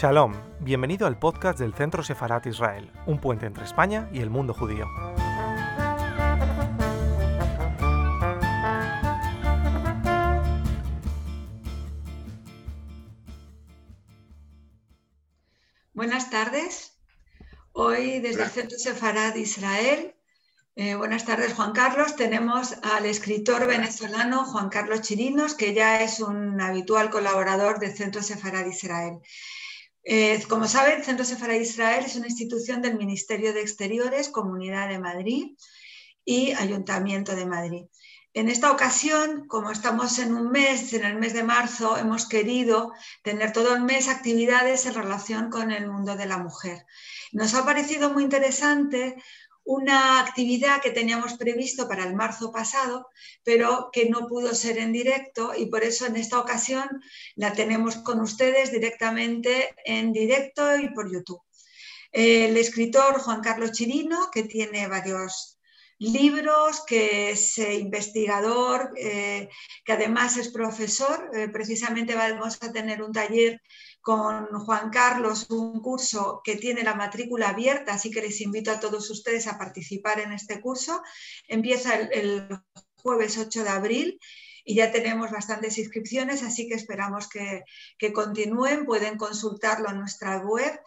Shalom, bienvenido al podcast del Centro Sefarat Israel, un puente entre España y el mundo judío. Buenas tardes. Hoy desde el Centro Sefarat Israel eh, buenas tardes, Juan Carlos. Tenemos al escritor venezolano Juan Carlos Chirinos, que ya es un habitual colaborador del Centro Sefarad Israel. Eh, como saben, Centro Sefarad Israel es una institución del Ministerio de Exteriores, Comunidad de Madrid y Ayuntamiento de Madrid. En esta ocasión, como estamos en un mes, en el mes de marzo, hemos querido tener todo el mes actividades en relación con el mundo de la mujer. Nos ha parecido muy interesante una actividad que teníamos previsto para el marzo pasado, pero que no pudo ser en directo y por eso en esta ocasión la tenemos con ustedes directamente en directo y por YouTube. El escritor Juan Carlos Chirino, que tiene varios libros, que es eh, investigador, eh, que además es profesor. Eh, precisamente vamos a tener un taller con Juan Carlos un curso que tiene la matrícula abierta, así que les invito a todos ustedes a participar en este curso. Empieza el, jueves 8 de abril y ya tenemos bastantes inscripciones, así que esperamos que, continúen. Pueden consultarlo en nuestra web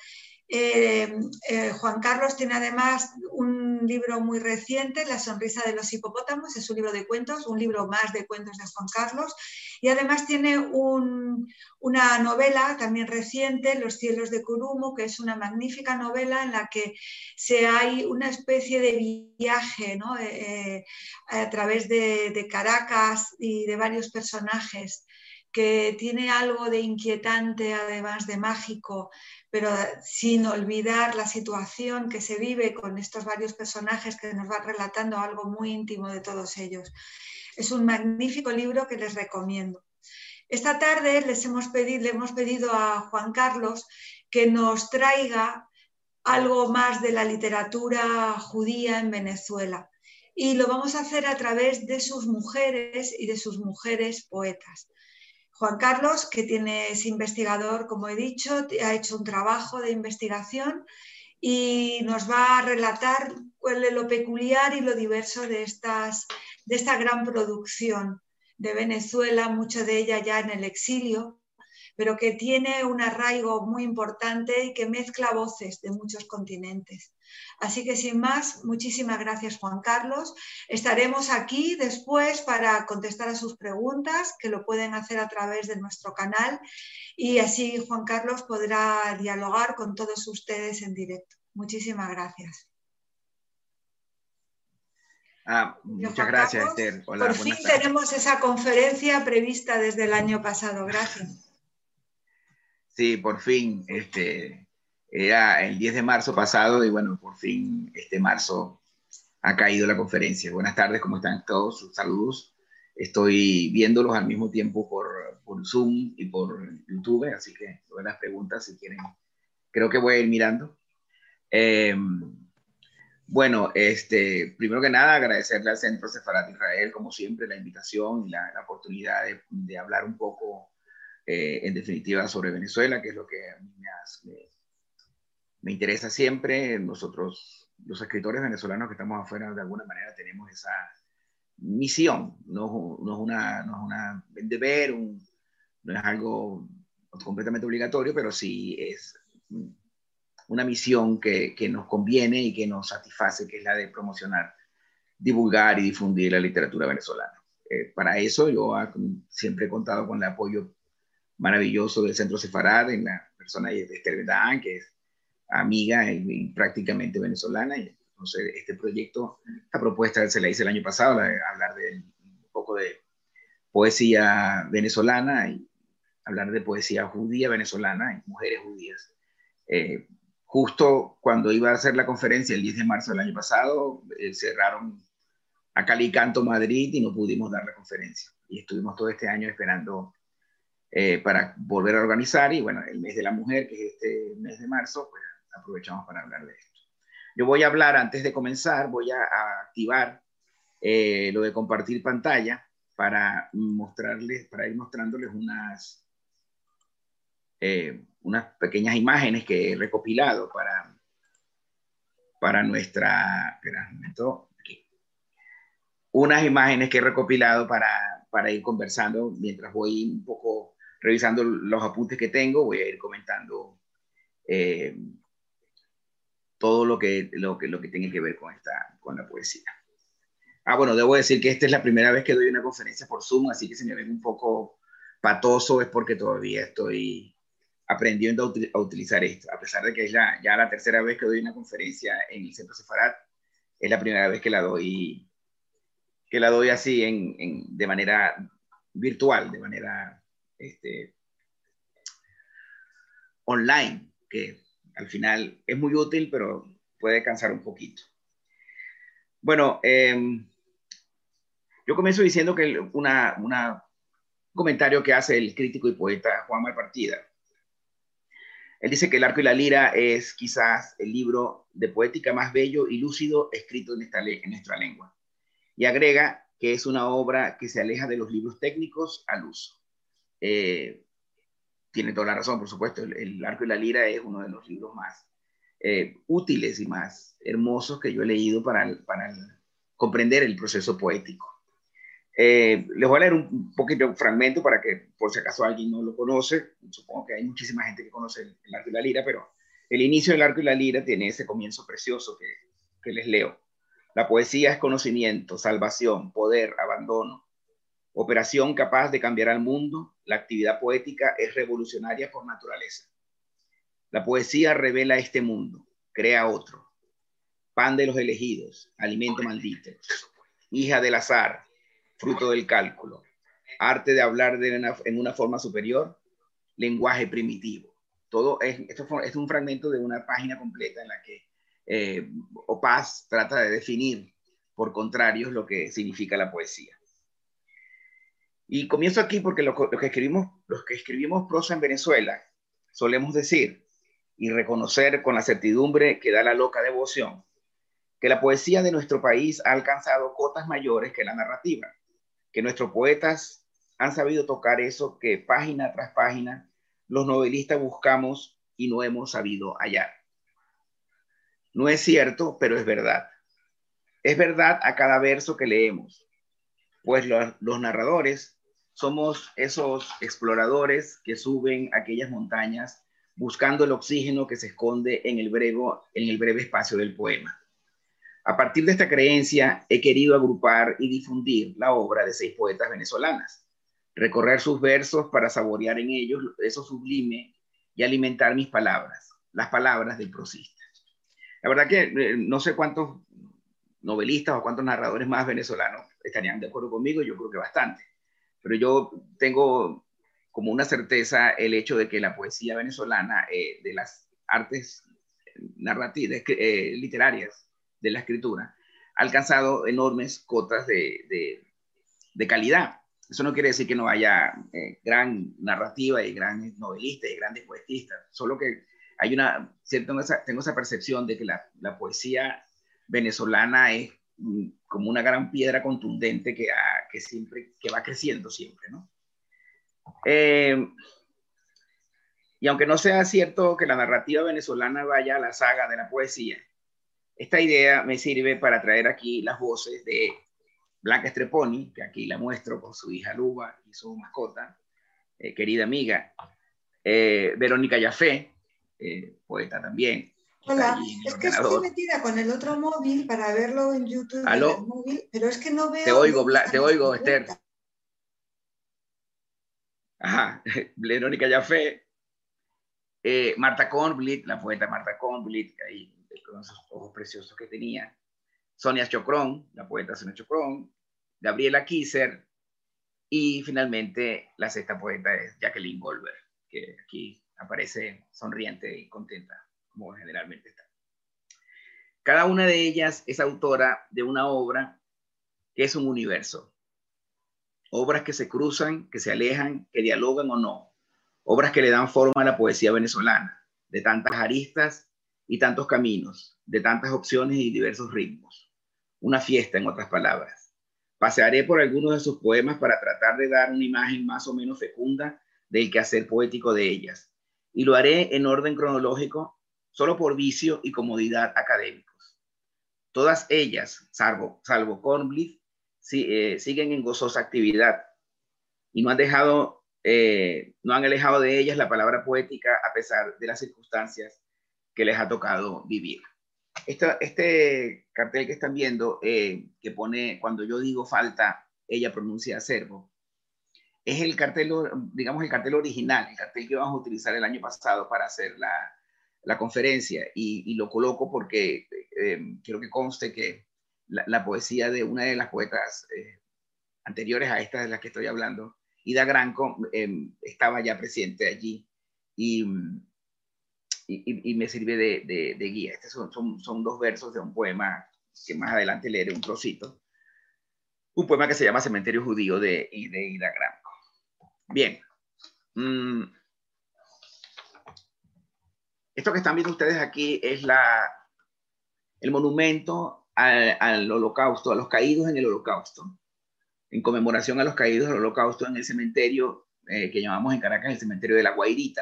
eh, eh, Juan Carlos tiene además un libro muy reciente, La sonrisa de los hipopótamos, es un libro de cuentos, un libro más de cuentos de Juan Carlos, y además tiene una novela también reciente, Los cielos de Curumo, que es una magnífica novela en la que se hay una especie de viaje eh, a través de Caracas y de varios personajes que tiene algo de inquietante, además de mágico, pero sin olvidar la situación que se vive con estos varios personajes que nos van relatando algo muy íntimo de todos ellos. Es un magnífico libro que les recomiendo. Esta tarde les hemos pedido, le hemos pedido a Juan Carlos que nos traiga algo más de la literatura judía en Venezuela. Y lo vamos a hacer a través de sus mujeres y de sus mujeres poetas. Juan Carlos, que tiene, es investigador, como he dicho, ha hecho un trabajo de investigación y nos va a relatar lo peculiar y lo diverso de, estas, de esta gran producción de Venezuela, mucha de ella ya en el exilio, pero que tiene un arraigo muy importante y que mezcla voces de muchos continentes. Así que sin más, muchísimas gracias Juan Carlos. Estaremos aquí después para contestar a sus preguntas, que lo pueden hacer a través de nuestro canal y así Juan Carlos podrá dialogar con todos ustedes en directo. Muchísimas gracias. Ah, muchas gracias, Esther. por fin tenemos esa conferencia prevista desde el año pasado. Gracias. Sí, por fin. Este, era el 10 de marzo pasado y bueno, por fin este marzo ha caído la conferencia. Buenas tardes, ¿cómo están todos? Saludos. Estoy viéndolos al mismo tiempo por, por Zoom y por YouTube, así que buenas preguntas si quieren. Creo que voy a ir mirando. Eh, bueno, este, primero que nada, agradecerle al Centro Sefarat Israel, como siempre, la invitación y la, oportunidad de, de, hablar un poco, eh, en definitiva, sobre Venezuela, que es lo que a mí me, me interesa siempre. Nosotros, los escritores venezolanos que estamos afuera, de alguna manera tenemos esa misión. No, no es, una, no es una deber, no es algo completamente obligatorio, pero sí es una misión que, que, nos conviene y que nos satisface, que es la de promocionar, divulgar y difundir la literatura venezolana. Eh, para eso yo siempre he contado con el apoyo maravilloso del Centro Sefarad, en la persona de Esther Bedán, que es amiga y, prácticamente venezolana. Y entonces, este proyecto, esta propuesta se la hice el año pasado, hablar de un poco de poesía venezolana y hablar de poesía judía venezolana y mujeres judías. Eh, justo cuando iba a hacer la conferencia el 10 de marzo del año pasado, eh, cerraron a Calicanto, Madrid, y no pudimos dar la conferencia. Y estuvimos todo este año esperando eh, para volver a organizar. Y bueno, el mes de la mujer, que es este mes de marzo, pues aprovechamos para hablar de esto. Yo voy a hablar, antes de comenzar, voy a, activar eh, lo de compartir pantalla para mostrarles, para ir mostrándoles unas, eh, unas pequeñas imágenes que he recopilado para, para nuestra... Espera un momento, aquí. Unas imágenes que he recopilado para, para ir conversando mientras voy un poco revisando los apuntes que tengo, voy a ir comentando eh, todo lo que, lo, que, lo que tiene que ver con, esta, con la poesía. Ah, bueno, debo decir que esta es la primera vez que doy una conferencia por Zoom, así que si me ven un poco patoso es porque todavía estoy aprendiendo a, utilizar esto, a pesar de que es ya la tercera vez que doy una conferencia en el Centro Sefarat, es la primera vez que la doy, que la doy así en, en, de manera virtual, de manera este, online, que al final es muy útil, pero puede cansar un poquito. Bueno, em, yo comienzo diciendo que una, un comentario que hace el crítico y poeta Juan Malpartida. Él dice que El arco y la lira es quizás el libro de poética más bello y lúcido escrito en, esta, nuestra lengua. Y agrega que es una obra que se aleja de los libros técnicos al uso. Eh, tiene toda la razón, por supuesto. El, arco y la lira es uno de los libros más eh, útiles y más hermosos que yo he leído para, para comprender el proceso poético. Eh, les voy a leer un poquito un fragmento para que, por si acaso alguien no lo conoce, supongo que hay muchísima gente que conoce el, arco y la lira, pero el inicio del arco y la lira tiene ese comienzo precioso que, que les leo. La poesía es conocimiento, salvación, poder, abandono, operación capaz de cambiar al mundo, la actividad poética es revolucionaria por naturaleza. La poesía revela este mundo, crea otro. Pan de los elegidos, alimento maldito, hija del azar, fruto del cálculo, arte de hablar en una forma superior, lenguaje primitivo. Todo es, esto es un fragmento de una página completa en la que eh, Opaz trata de definir por contrarios lo que significa la poesía. Y comienzo aquí porque lo, que escribimos, los que escribimos prosa en Venezuela solemos decir y reconocer con la certidumbre que da la loca devoción que la poesía de nuestro país ha alcanzado cotas mayores que la narrativa, que nuestros poetas han sabido tocar eso que página tras página los novelistas buscamos y no hemos sabido hallar. No es cierto, pero es verdad. Es verdad a cada verso que leemos, pues los, los narradores somos esos exploradores que suben aquellas montañas buscando el oxígeno que se esconde en el, breve, en el breve espacio del poema. A partir de esta creencia, he querido agrupar y difundir la obra de seis poetas venezolanas, recorrer sus versos para saborear en ellos eso sublime y alimentar mis palabras, las palabras del prosista. La verdad que eh, no sé cuántos novelistas o cuántos narradores más venezolanos estarían de acuerdo conmigo, yo creo que bastante pero yo tengo como una certeza el hecho de que la poesía venezolana, eh, de las artes narrativas, eh, literarias de la escritura, ha alcanzado enormes cotas de, de, calidad. Eso no quiere decir que no haya eh, gran narrativa y grandes novelistas y grandes poetistas, solo que hay una, cierto, tengo esa percepción de que la, la poesía venezolana es como una gran piedra contundente que, que, siempre, que va creciendo siempre, ¿no? Eh, y aunque no sea cierto que la narrativa venezolana vaya a la saga de la poesía, esta idea me sirve para traer aquí las voces de Blanca Streponi, que aquí la muestro con su hija Luba y su mascota, eh, querida amiga, eh, Verónica Yafé, poeta también, Hola, es que estoy metida con el otro móvil para verlo en YouTube, móvil, pero es que no veo. Te oigo, te oigo, Esther. Ajá, Verónica Jafé, eh, Marta Kornblit, la poeta Marta Kornblit, ahí con esos ojos preciosos que tenía, Sonia Chocrón, la poeta Sonia Chocrón, Gabriela Kisser, y finalmente la sexta poeta es Jacqueline Goldberg, que aquí aparece sonriente y contenta como generalmente está. Cada una de ellas es autora de una obra que es un universo. Obras que se cruzan, que se alejan, que dialogan o no. Obras que le dan forma a la poesía venezolana, de tantas aristas y tantos caminos, de tantas opciones y diversos ritmos. Una fiesta, en otras palabras. Pasearé por algunos de sus poemas para tratar de dar una imagen más o menos fecunda del quehacer poético de ellas y lo haré en orden cronológico, solo por vicio y comodidad académicos. Todas ellas, salvo, salvo Cornblythe, eh, siguen en gozosa actividad y no han dejado, eh, no han alejado de ellas la palabra poética a pesar de las circunstancias que les ha tocado vivir. este cartel que están viendo, eh, que pone, cuando yo digo falta, ella pronuncia acervo, es el cartel, digamos, el cartel original, el cartel que vamos a utilizar el año pasado para hacer la, la conferencia y, lo coloco porque quiero que conste que la, poesía de una de las poetas anteriores a esta de las que estoy hablando, Ida Granco em, estaba ya presente allí y, me sirve de, guía. Estos son, dos versos de un poema que más adelante leeré un trocito. Un poema que se llama Cementerio Judío de, de Ida Granco. Bien. Mm. Esto que están viendo ustedes aquí es la, el monumento al, al holocausto, a los caídos en el holocausto en conmemoración a los caídos del holocausto en el cementerio eh, que llamamos en Caracas el cementerio de la Guairita.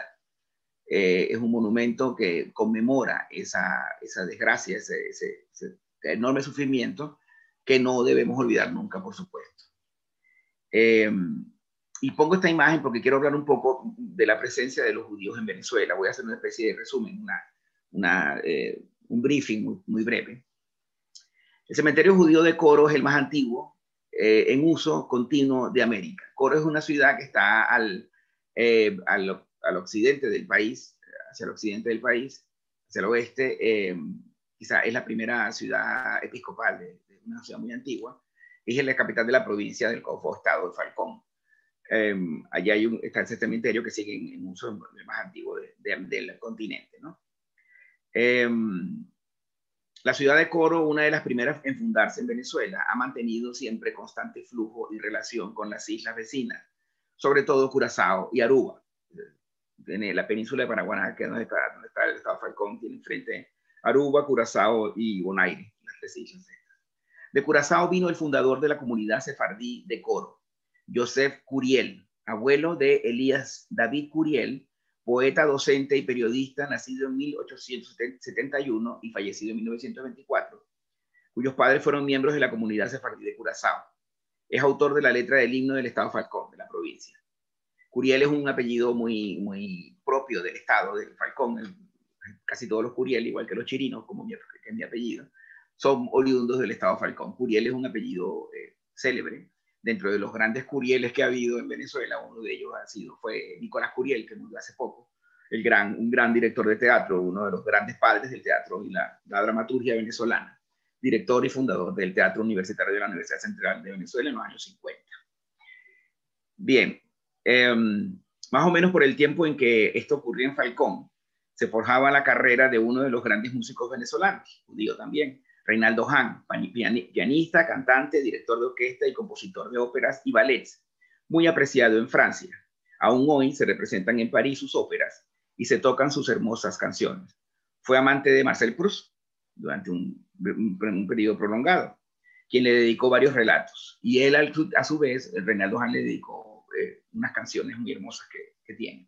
Eh, es un monumento que conmemora esa, esa desgracia, ese, ese, enorme sufrimiento que no debemos olvidar nunca, por supuesto. Em, y pongo esta imagen porque quiero hablar un poco de la presencia de los judíos en Venezuela. Voy a hacer una especie de resumen, una, una, eh, un briefing muy, muy breve. El cementerio judío de Coro es el más antiguo eh, en uso continuo de América. Coro es una ciudad que está al, eh, al, al, occidente del país, hacia el occidente del país, hacia el oeste. Eh, quizá es la primera ciudad episcopal de, una ciudad muy antigua. Es la capital de la provincia del Cofo Estado de Falcón. Allá hay un, está el cementerio que sigue en, uso el más antiguo del continente. ¿no? La ciudad de Coro, una de las primeras en fundarse en Venezuela, ha mantenido siempre constante flujo y relación con las islas vecinas, sobre todo Curazao y Aruba. En la península de Paraguaná, que es donde está, el estado Falcón, tiene frente Aruba, Curazao y Bonaire, las tres islas. De Curazao vino el fundador de la comunidad sefardí de Coro, Joseph Curiel, abuelo de Elías David Curiel, poeta, docente y periodista, nacido en 1871 y fallecido en 1924, cuyos padres fueron miembros de la comunidad sefardí de Curazao. Es autor de la letra del himno del Estado Falcón, de la provincia. Curiel es un apellido muy, muy propio del Estado de Falcón. casi todos los Curiel, igual que los chirinos, como mi, es mi apellido, son oriundos del Estado Falcón. Curiel es un apellido eh, célebre dentro de los grandes Curieles que ha habido en Venezuela, uno de ellos ha sido, fue Nicolás Curiel, que murió hace poco, el gran, un gran director de teatro, uno de los grandes padres del teatro y la, dramaturgia venezolana, director y fundador del Teatro Universitario de la Universidad Central de Venezuela en los años 50. Bien, em, más o menos por el tiempo en que esto ocurría en Falcón, se forjaba la carrera de uno de los grandes músicos venezolanos, judío también, Reinaldo Hahn, pianista, cantante, director de orquesta y compositor de óperas y ballets, muy apreciado en Francia. Aún hoy se representan en París sus óperas y se tocan sus hermosas canciones. Fue amante de Marcel Proust durante un, periodo prolongado, quien le dedicó varios relatos. Y él, a su vez, Reinaldo Hahn le dedicó eh, unas canciones muy hermosas que, que tiene.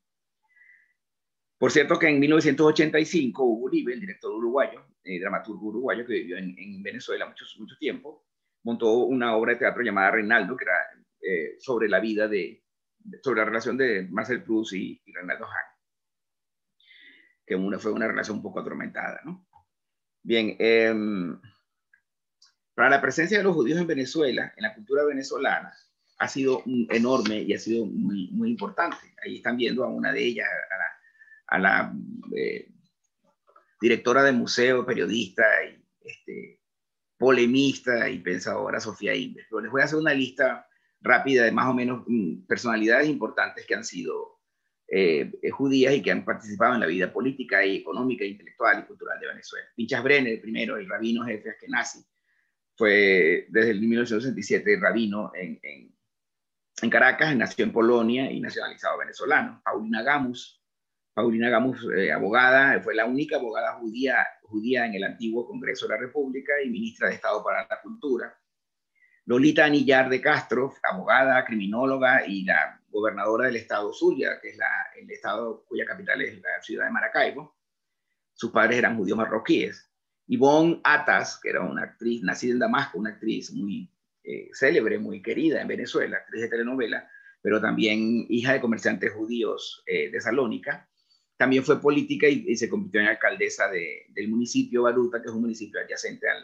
Por cierto que en 1985 Hugo Uribe, el director uruguayo, eh, dramaturgo uruguayo que vivió en, Venezuela mucho, mucho tiempo, montó una obra de teatro llamada Reinaldo, que era eh, sobre la vida de, sobre la relación de Marcel Proust y, Reinaldo Hahn, que una, fue una relación un poco atormentada, ¿no? Bien, em, para la presencia de los judíos en Venezuela, en la cultura venezolana, ha sido enorme y ha sido muy, muy importante. Ahí están viendo a una de ellas, a la a la eh, directora de museo, periodista y este, polemista y pensadora Sofía Inves. Pero les voy a hacer una lista rápida de más o menos mm, personalidades importantes que han sido eh, judías y que han participado en la vida política y económica, intelectual y cultural de Venezuela. Pinchas Brenner, primero, el rabino jefe nazi, fue desde el 1967 rabino en, en, en Caracas, nació en Polonia y nacionalizado venezolano. Paulina Gamus, Paulina Gamus, eh, abogada, fue la única abogada judía, judía en el antiguo Congreso de la República y ministra de Estado para la Cultura. Lolita Anillar de Castro, abogada, criminóloga y la gobernadora del estado Zulia, que es el estado cuya capital es la ciudad de Maracaibo. Sus padres eran judíos marroquíes. Yvonne Atas, que era una actriz nacida en Damasco, una actriz muy eh, célebre, muy querida en Venezuela, actriz de telenovela, pero también hija de comerciantes judíos eh, de Salónica. También fue política y, se convirtió en alcaldesa del municipio Baruta, que es un municipio adyacente a,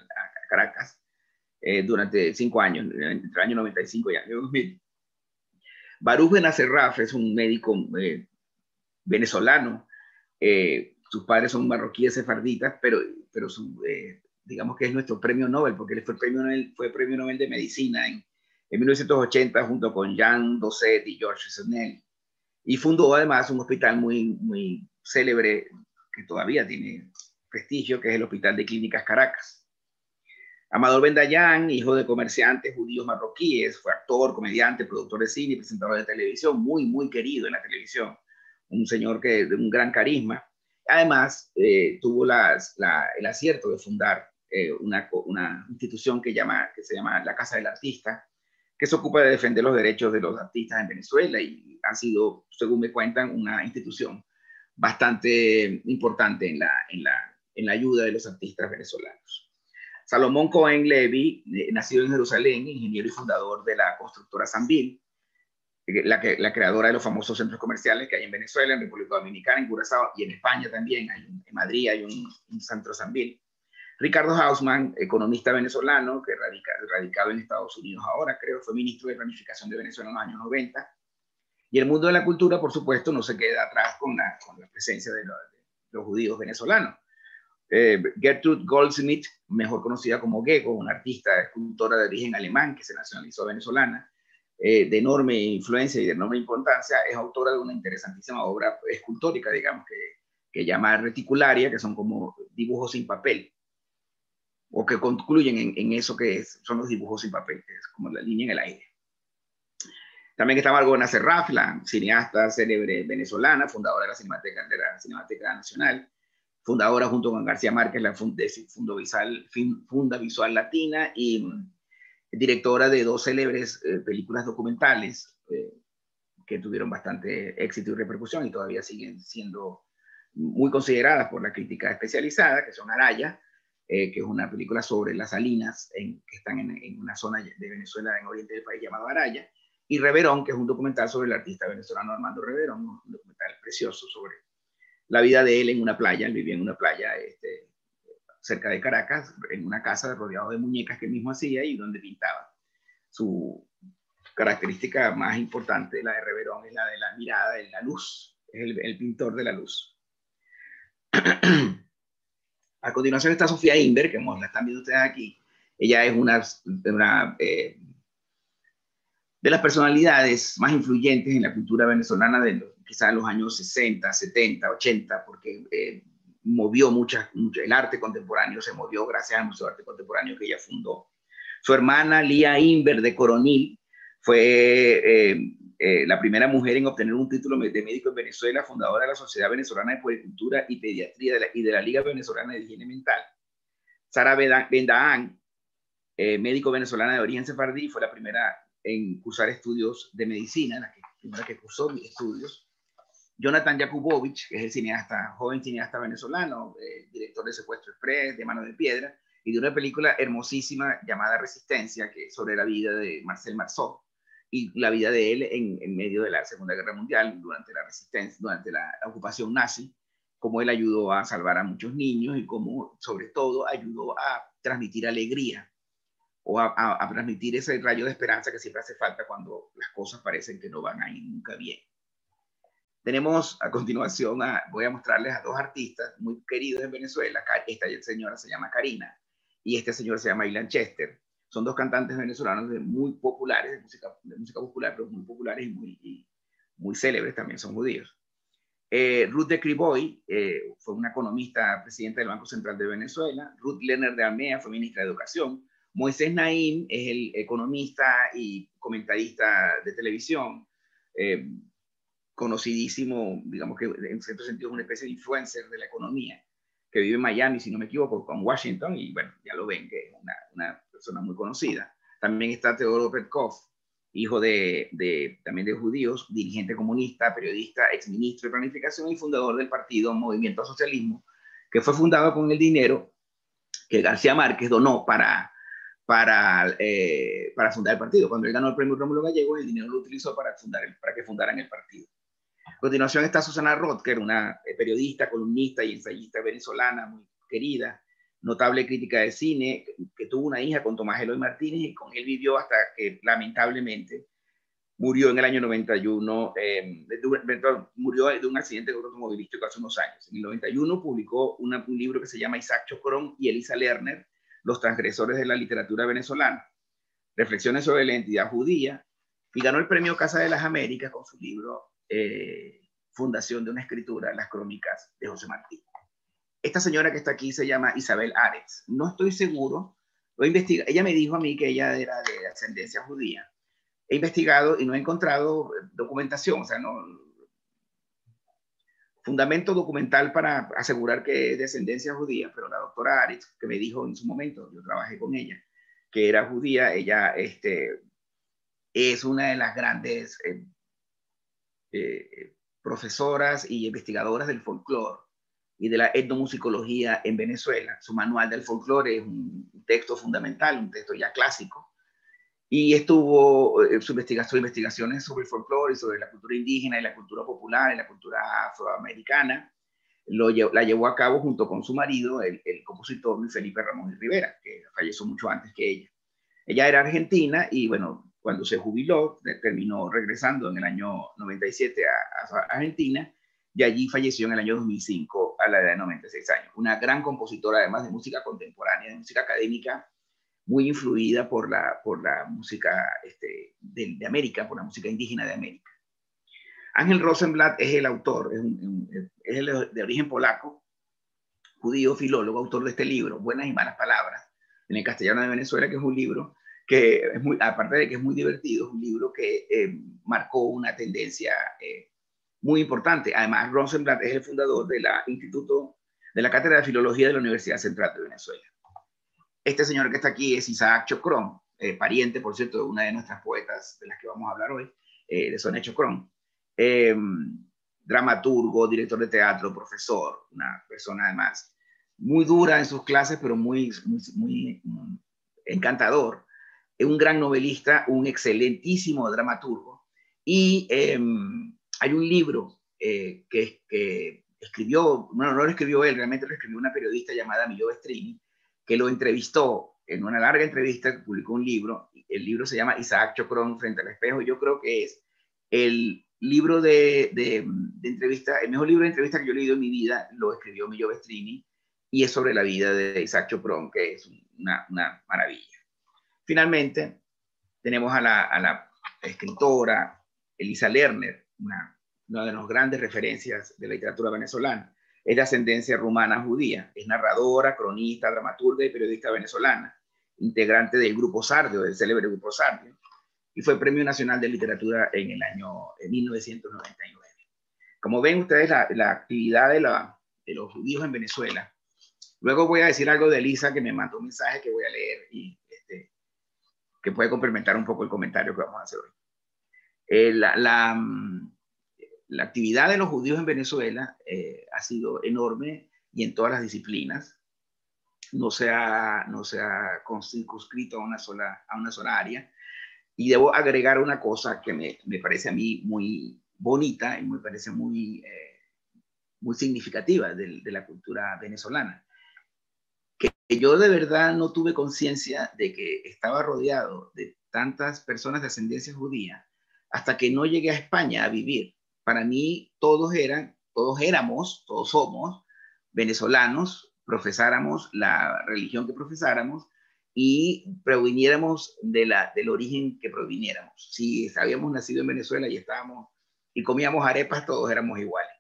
Caracas, eh, durante cinco años, entre el año 95 y el año 2000. Baruch Benacerraf es un médico venezolano. sus padres son marroquíes sefarditas, pero pero eh, digamos que es nuestro premio Nobel, porque él fue premio Nobel, fue premio Nobel de Medicina en, en 1980 junto con Jean Dosset y Georges Senel. Y fundó además un hospital muy, muy célebre que todavía tiene prestigio, que es el Hospital de Clínicas Caracas. Amador Bendayán, hijo de comerciantes judíos marroquíes, fue actor, comediante, productor de cine presentador de televisión, muy, muy querido en la televisión. Un señor que de un gran carisma. Además, eh, tuvo el acierto de fundar eh, una, institución que, llama, que se llama la Casa del Artista, que se ocupa de defender los derechos de los artistas en Venezuela y ha sido, según me cuentan, una institución bastante importante en la, en la, en la ayuda de los artistas venezolanos. Salomón Cohen Levy, eh, nacido en Jerusalén, ingeniero y fundador de la constructora Sanville, la, la, creadora de los famosos centros comerciales que hay en Venezuela, en República Dominicana, en Curazao y en España también. En Madrid hay un, centro Sanville. Ricardo Hausman, economista venezolano, que radica, radicado en Estados Unidos ahora, creo, fue ministro de Planificación de Venezuela en los años 90. Y el mundo de la cultura, por supuesto, no se queda atrás con la, con la presencia de, los judíos venezolanos. Eh, Gertrude Goldsmith, mejor conocida como Gego, una artista, escultora de origen alemán que se nacionalizó venezolana, eh, de enorme influencia y de enorme importancia, es autora de una interesantísima obra escultórica, digamos, que, que llama reticularia, que son como dibujos sin papel, o que concluyen en, en eso que es, son los dibujos sin papel, que es como la línea en el aire. También está Margot Serraf, la cineasta célebre venezolana, fundadora de la Cinemateca, de la Cinemateca Nacional, fundadora junto con García Márquez la Funda Visual, Funda Visual Latina y directora de dos célebres eh, películas documentales eh, que tuvieron bastante éxito y repercusión y todavía siguen siendo muy consideradas por la crítica especializada, que son Araya, eh, que es una película sobre las salinas en, que están en, en, una zona de Venezuela, en oriente del país, llamado Araya, y Reverón, que es un documental sobre el artista venezolano Armando Reverón, un documental precioso sobre la vida de él en una playa, él vivía en una playa este, cerca de Caracas, en una casa rodeado de muñecas que él mismo hacía y donde pintaba. Su característica más importante, la de Reverón, es la de la mirada, de la luz, es el, pintor de la luz. A continuación está Sofía Inver, que la están viendo ustedes aquí. Ella es una, eh, de las personalidades más influyentes en la cultura venezolana de los, quizás los años 60, 70, 80, porque eh, movió mucha, el arte contemporáneo se movió gracias al Museo de Arte Contemporáneo que ella fundó. Su hermana Lía Inver de Coronil fue eh, eh, la primera mujer en obtener un título de médico en Venezuela, fundadora de la Sociedad Venezolana de Puericultura y Pediatría y de la Liga Venezolana de Higiene Mental. Sara Bendahán, eh, médico venezolana de origen sefardí, fue la primera en cursar estudios de medicina, la que, primera que cursó estudios Jonathan Jakubowicz, que es el cineasta, joven cineasta venezolano, eh, director de Secuestro Express, de Mano de Piedra, y de una película hermosísima llamada Resistencia, que es sobre la vida de Marcel Marceau y la vida de él en, en, medio de la Segunda Guerra Mundial, durante la resistencia, durante la, ocupación nazi, cómo él ayudó a salvar a muchos niños y cómo, sobre todo, ayudó a transmitir alegría o a, a, a transmitir ese rayo de esperanza que siempre hace falta cuando las cosas parecen que no van a ir nunca bien. Tenemos a continuación, voy a mostrarles a dos artistas muy queridos en Venezuela. Esta señora se llama Karina y este señor se llama Ilan Chester. Son dos cantantes venezolanos muy populares, de música, de música popular, pero muy populares y muy, muy célebres también, son judíos. Eh, Ruth de Criboy eh, fue una economista presidenta del Banco Central de Venezuela. Ruth Lerner de Almea fue ministra de Educación. Moisés Naim es el economista y comentarista de televisión. Eh, conocidísimo, digamos que en cierto sentido es una especie de influencer de la economía, que vive en Miami, si no me equivoco, con Washington, y bueno, ya lo ven, que es una, una persona muy conocida. También está Teodoro Petkov, hijo de, de, también de judíos, dirigente comunista, periodista, exministro de planificación y fundador del partido Movimiento Socialismo, que fue fundado con el dinero que García Márquez donó para, para, eh, para fundar el partido. Cuando él ganó el premio Rómulo Gallegos, el dinero lo utilizó para, fundar para que fundaran el partido. A continuación está Susana era una periodista, columnista y ensayista venezolana muy querida, notable crítica de cine, que tuvo una hija con Tomás Eloy Martínez y con él vivió hasta que lamentablemente murió en el año 91, eh, murió de un accidente automovilístico hace unos años. En el 91 publicó un libro que se llama Isaac Chocrón y Elisa Lerner, Los transgresores de la literatura venezolana, reflexiones sobre la identidad judía, y ganó el premio Casa de las Américas con su libro eh, Fundación de una escritura, las crónicas de José Martí. Esta señora que está aquí se llama Isabel Ares. No estoy seguro, lo investiga. Ella me dijo a mí que ella era de ascendencia judía he investigado y no he encontrado documentación, o sea, no, fundamento documental para asegurar que es descendencia judía, pero la doctora Aritz, que me dijo en su momento, yo trabajé con ella, que era judía, ella este, es una de las grandes eh, eh, profesoras y investigadoras del folclore y de la etnomusicología en Venezuela. Su manual del folclore es un texto fundamental, un texto ya clásico, y estuvo eh, su investigación, investigaciones sobre el folclore sobre la cultura indígena y la cultura popular y la cultura afroamericana. Lo, la llevó a cabo junto con su marido, el, compositor Luis Felipe Ramón y Rivera, que falleció mucho antes que ella. Ella era argentina y bueno, cuando se jubiló, terminó regresando en el año 97 a, a Argentina y allí falleció en el año 2005 a la edad de 96 años. Una gran compositora además de música contemporánea, de música académica, muy influida por la, por la música este, de, América, por la música indígena de América. Ángel Rosenblatt es el autor, es, el de origen polaco, judío, filólogo, autor de este libro, Buenas y Malas Palabras, en el castellano de Venezuela, que es un libro que, es muy, aparte de que es muy divertido, es un libro que eh, marcó una tendencia eh, muy importante. Además, Rosenblatt es el fundador del Instituto de la Cátedra de Filología de la Universidad Central de Venezuela. Este señor que está aquí es Isaac Chocrón, eh, pariente, por cierto, de una de nuestras poetas de las que vamos a hablar hoy, eh, de Sonia Chocrón. Em, dramaturgo, director de teatro, profesor, una persona además muy dura en sus clases, pero muy, muy, muy mm, encantador. Un gran novelista, un excelentísimo dramaturgo. Y em, hay un libro eh, que, escribió, bueno, no lo escribió él, realmente lo escribió una periodista llamada Millo Bestrini, que lo entrevistó en una larga entrevista, publicó un libro, el libro se llama Isaac Chocrón frente al espejo, yo creo que es el libro de, de, entrevista, el mejor libro de entrevista que yo he leído en mi vida, lo escribió Millo Bestrini, y es sobre la vida de Isaac Chocrón, que es una, maravilla. Finalmente, tenemos a a la escritora Elisa Lerner, una, una de las grandes referencias de la literatura venezolana, es de ascendencia rumana judía. Es narradora, cronista, dramaturga y periodista venezolana, integrante del Grupo Sardio, del célebre Grupo Sardio, y fue Premio Nacional de Literatura en el año 1999. Como ven ustedes, la, actividad de, la, de, los judíos en Venezuela. Luego voy a decir algo de Elisa que me mandó un mensaje que voy a leer y este, que puede complementar un poco el comentario que vamos a hacer hoy. Eh, la, la, mm, la actividad de los judíos en Venezuela eh, ha sido enorme y en todas las disciplinas. No se ha, no se circunscrito a una, sola, a una sola área. Y debo agregar una cosa que me, me parece a mí muy bonita y me parece muy, eh, muy significativa de, la cultura venezolana. Que yo de verdad no tuve conciencia de que estaba rodeado de tantas personas de ascendencia judía hasta que no llegué a España a vivir para mí todos eran, todos éramos, todos somos venezolanos, profesáramos la religión que profesáramos y proviniéramos del origen que proviniéramos. Si habíamos nacido en Venezuela y estábamos y comíamos arepas, todos éramos iguales.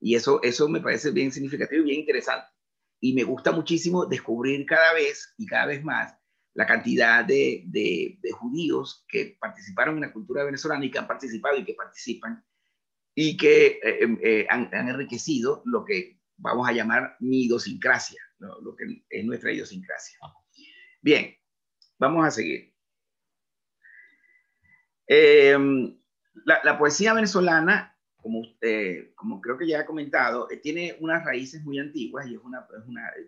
Y eso, eso me parece bien significativo y bien interesante. Y me gusta muchísimo descubrir cada vez y cada vez más la cantidad de, de, judíos que participaron en la cultura venezolana y que han participado y que participan y que eh, em, eh, han, enriquecido lo que vamos a llamar mi idiosincrasia, lo que es nuestra idiosincrasia. Bien, vamos a seguir. Em, la, poesía venezolana, como, como creo que ya he comentado, eh, tiene unas raíces muy antiguas y es una,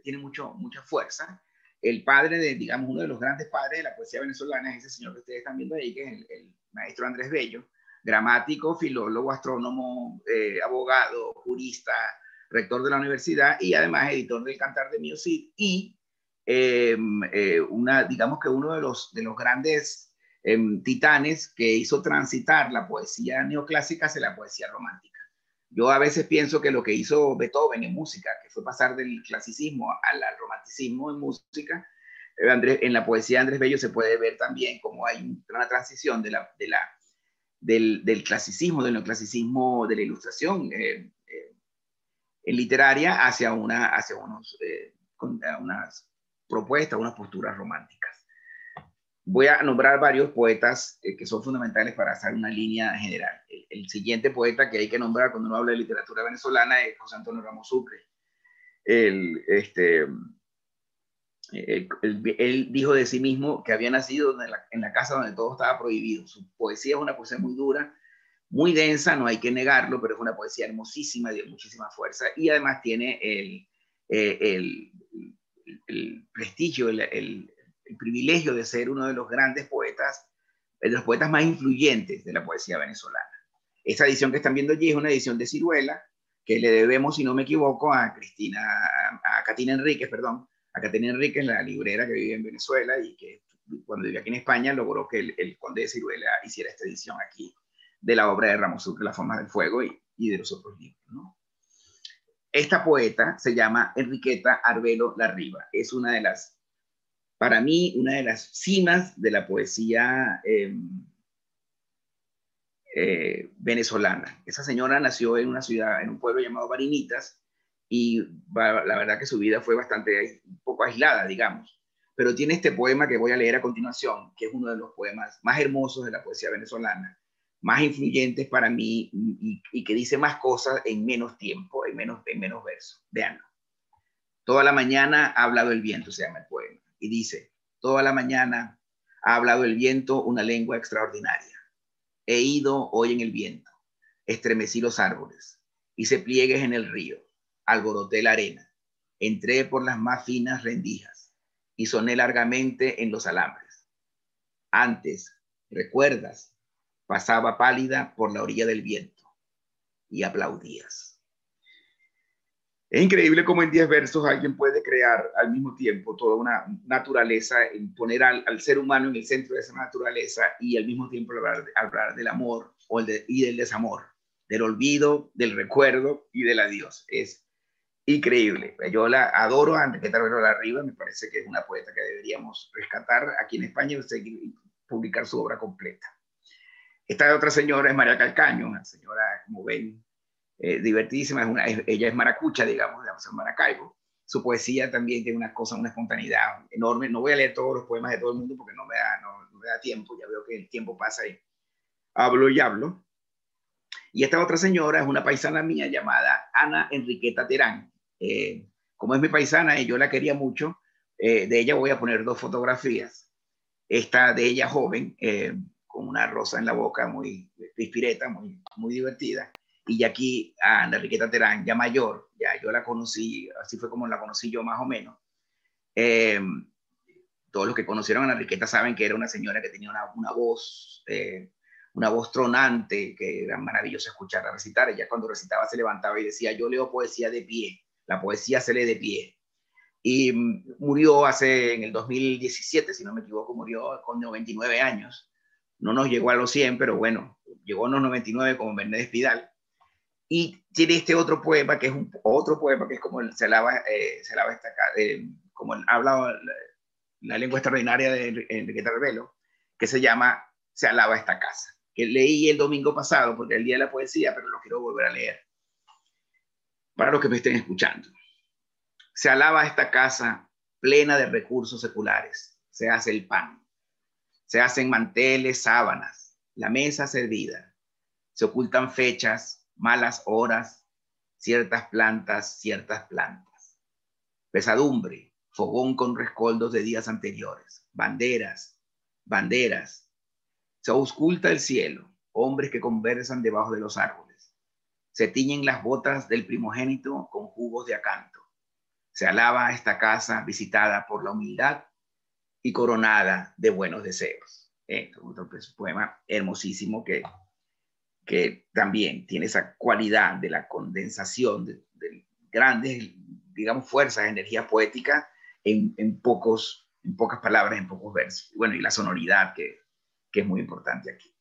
tiene mucho, mucha fuerza. El padre de, digamos, uno de los grandes padres de la poesía venezolana es ese señor que ustedes están viendo ahí, que es el, maestro Andrés Bello, gramático, filólogo, astrónomo, eh, abogado, jurista, rector de la universidad y además editor del Cantar de Mío y em, eh, una, digamos que uno de los, de los grandes em, titanes que hizo transitar la poesía neoclásica hacia la poesía romántica. Yo a veces pienso que lo que hizo Beethoven en música, que fue pasar del clasicismo al, romanticismo en música, eh, en la poesía de Andrés Bello se puede ver también como hay una transición del, del, clasicismo, del neoclasicismo, de la ilustración eh, eh, literaria hacia, una, hacia unos, unas propuestas, unas posturas románticas voy a nombrar varios poetas eh, que son fundamentales para hacer una línea general. El, siguiente poeta que hay que nombrar cuando uno habla de literatura venezolana es José Antonio Ramos Sucre. Él, este, él, dijo de sí mismo que había nacido en la, casa donde todo estaba prohibido. Su poesía es una poesía muy dura, muy densa, no hay que negarlo, pero es una poesía hermosísima de muchísima fuerza. Y además tiene el, eh, el prestigio, el, el privilegio de ser uno de los grandes poetas, de los poetas más influyentes de la poesía venezolana. Esta edición que están viendo allí es una edición de Ciruela, que le debemos, si no me equivoco, a Cristina, a Catina Enríquez, perdón, a Catina Enríquez, la librera que vive en Venezuela y que cuando vivía aquí en España logró que el, conde de Ciruela hiciera esta edición aquí de la obra de Ramos Sucre, La forma del fuego y, de los otros libros. Esta poeta se llama Enriqueta Arbelo Larriba, es una de las para mí una de las cimas de la poesía em, eh, venezolana. Esa señora nació en una ciudad, en un pueblo llamado Barinitas, y la verdad que su vida fue bastante, un poco aislada, digamos. Pero tiene este poema que voy a leer a continuación, que es uno de los poemas más hermosos de la poesía venezolana, más influyentes para mí y, que dice más cosas en menos tiempo, en menos, en menos versos. Veanlo. Toda la mañana ha hablado el viento, se llama el poema y dice, toda la mañana ha hablado el viento una lengua extraordinaria. He ido hoy en el viento, estremecí los árboles, hice pliegues en el río, alboroté la arena, entré por las más finas rendijas y soné largamente en los alambres. Antes, recuerdas, pasaba pálida por la orilla del viento y aplaudías. Es increíble cómo en 10 versos alguien puede crear al mismo tiempo toda una naturaleza, poner al, ser humano en el centro de esa naturaleza y al mismo tiempo hablar, del amor o el y del desamor, del olvido, del recuerdo y del adiós. Es increíble. Yo la adoro a Enriqueta la Arriba, me parece que es una poeta que deberíamos rescatar aquí en España y publicar su obra completa. Esta otra señora es María Calcaño, una señora, como ven, eh, divertidísima, es una, ella es maracucha, digamos, digamos, en Maracaibo. Su poesía también tiene una cosa, una espontaneidad enorme. No voy a leer todos los poemas de todo el mundo porque no me da, no, me da tiempo, ya veo que el tiempo pasa y hablo y hablo. Y esta otra señora es una paisana mía llamada Ana Enriqueta Terán. Eh, como es mi paisana y yo la quería mucho, eh, de ella voy a poner dos fotografías. Esta de ella joven, con una rosa en la boca, muy pispireta, muy, muy divertida y ya aquí a Enriqueta Terán, ya mayor, ya yo la conocí, así fue como la conocí yo más o menos. Eh, todos los que conocieron a Enriqueta saben que era una señora que tenía una, una voz, eh, una voz tronante, que era maravilloso escucharla recitar. Ella cuando recitaba se levantaba y decía, yo leo poesía de pie, la poesía se lee de pie. Y murió hace, en el 2017, si no me equivoco, murió con 99 años. No nos llegó a los 100, pero bueno, llegó a los 99 como Mercedes Pidal y tiene este otro poema, que es otro poema que es como se lava, eh, se lava esta, eh, como hablado la, la, lengua extraordinaria de Enriqueta Revelo, que se llama Se alaba esta casa, que leí el domingo pasado, porque el día de la poesía, pero lo quiero volver a leer, para los que me estén escuchando. Se alaba esta casa plena de recursos seculares, se hace el pan, se hacen manteles, sábanas, la mesa servida, se ocultan fechas, malas horas, ciertas plantas, ciertas plantas. Pesadumbre, fogón con rescoldos de días anteriores, banderas, banderas. Se ausculta el cielo, hombres que conversan debajo de los árboles. Se tiñen las botas del primogénito con jugos de acanto. Se alaba esta casa visitada por la humildad y coronada de buenos deseos. Es otro poema hermosísimo que, que también tiene esa cualidad de la condensación de, de grandes, digamos, fuerzas, energía poética en, pocos, en pocas palabras, en pocos versos. Bueno, y la sonoridad que, que es muy importante aquí.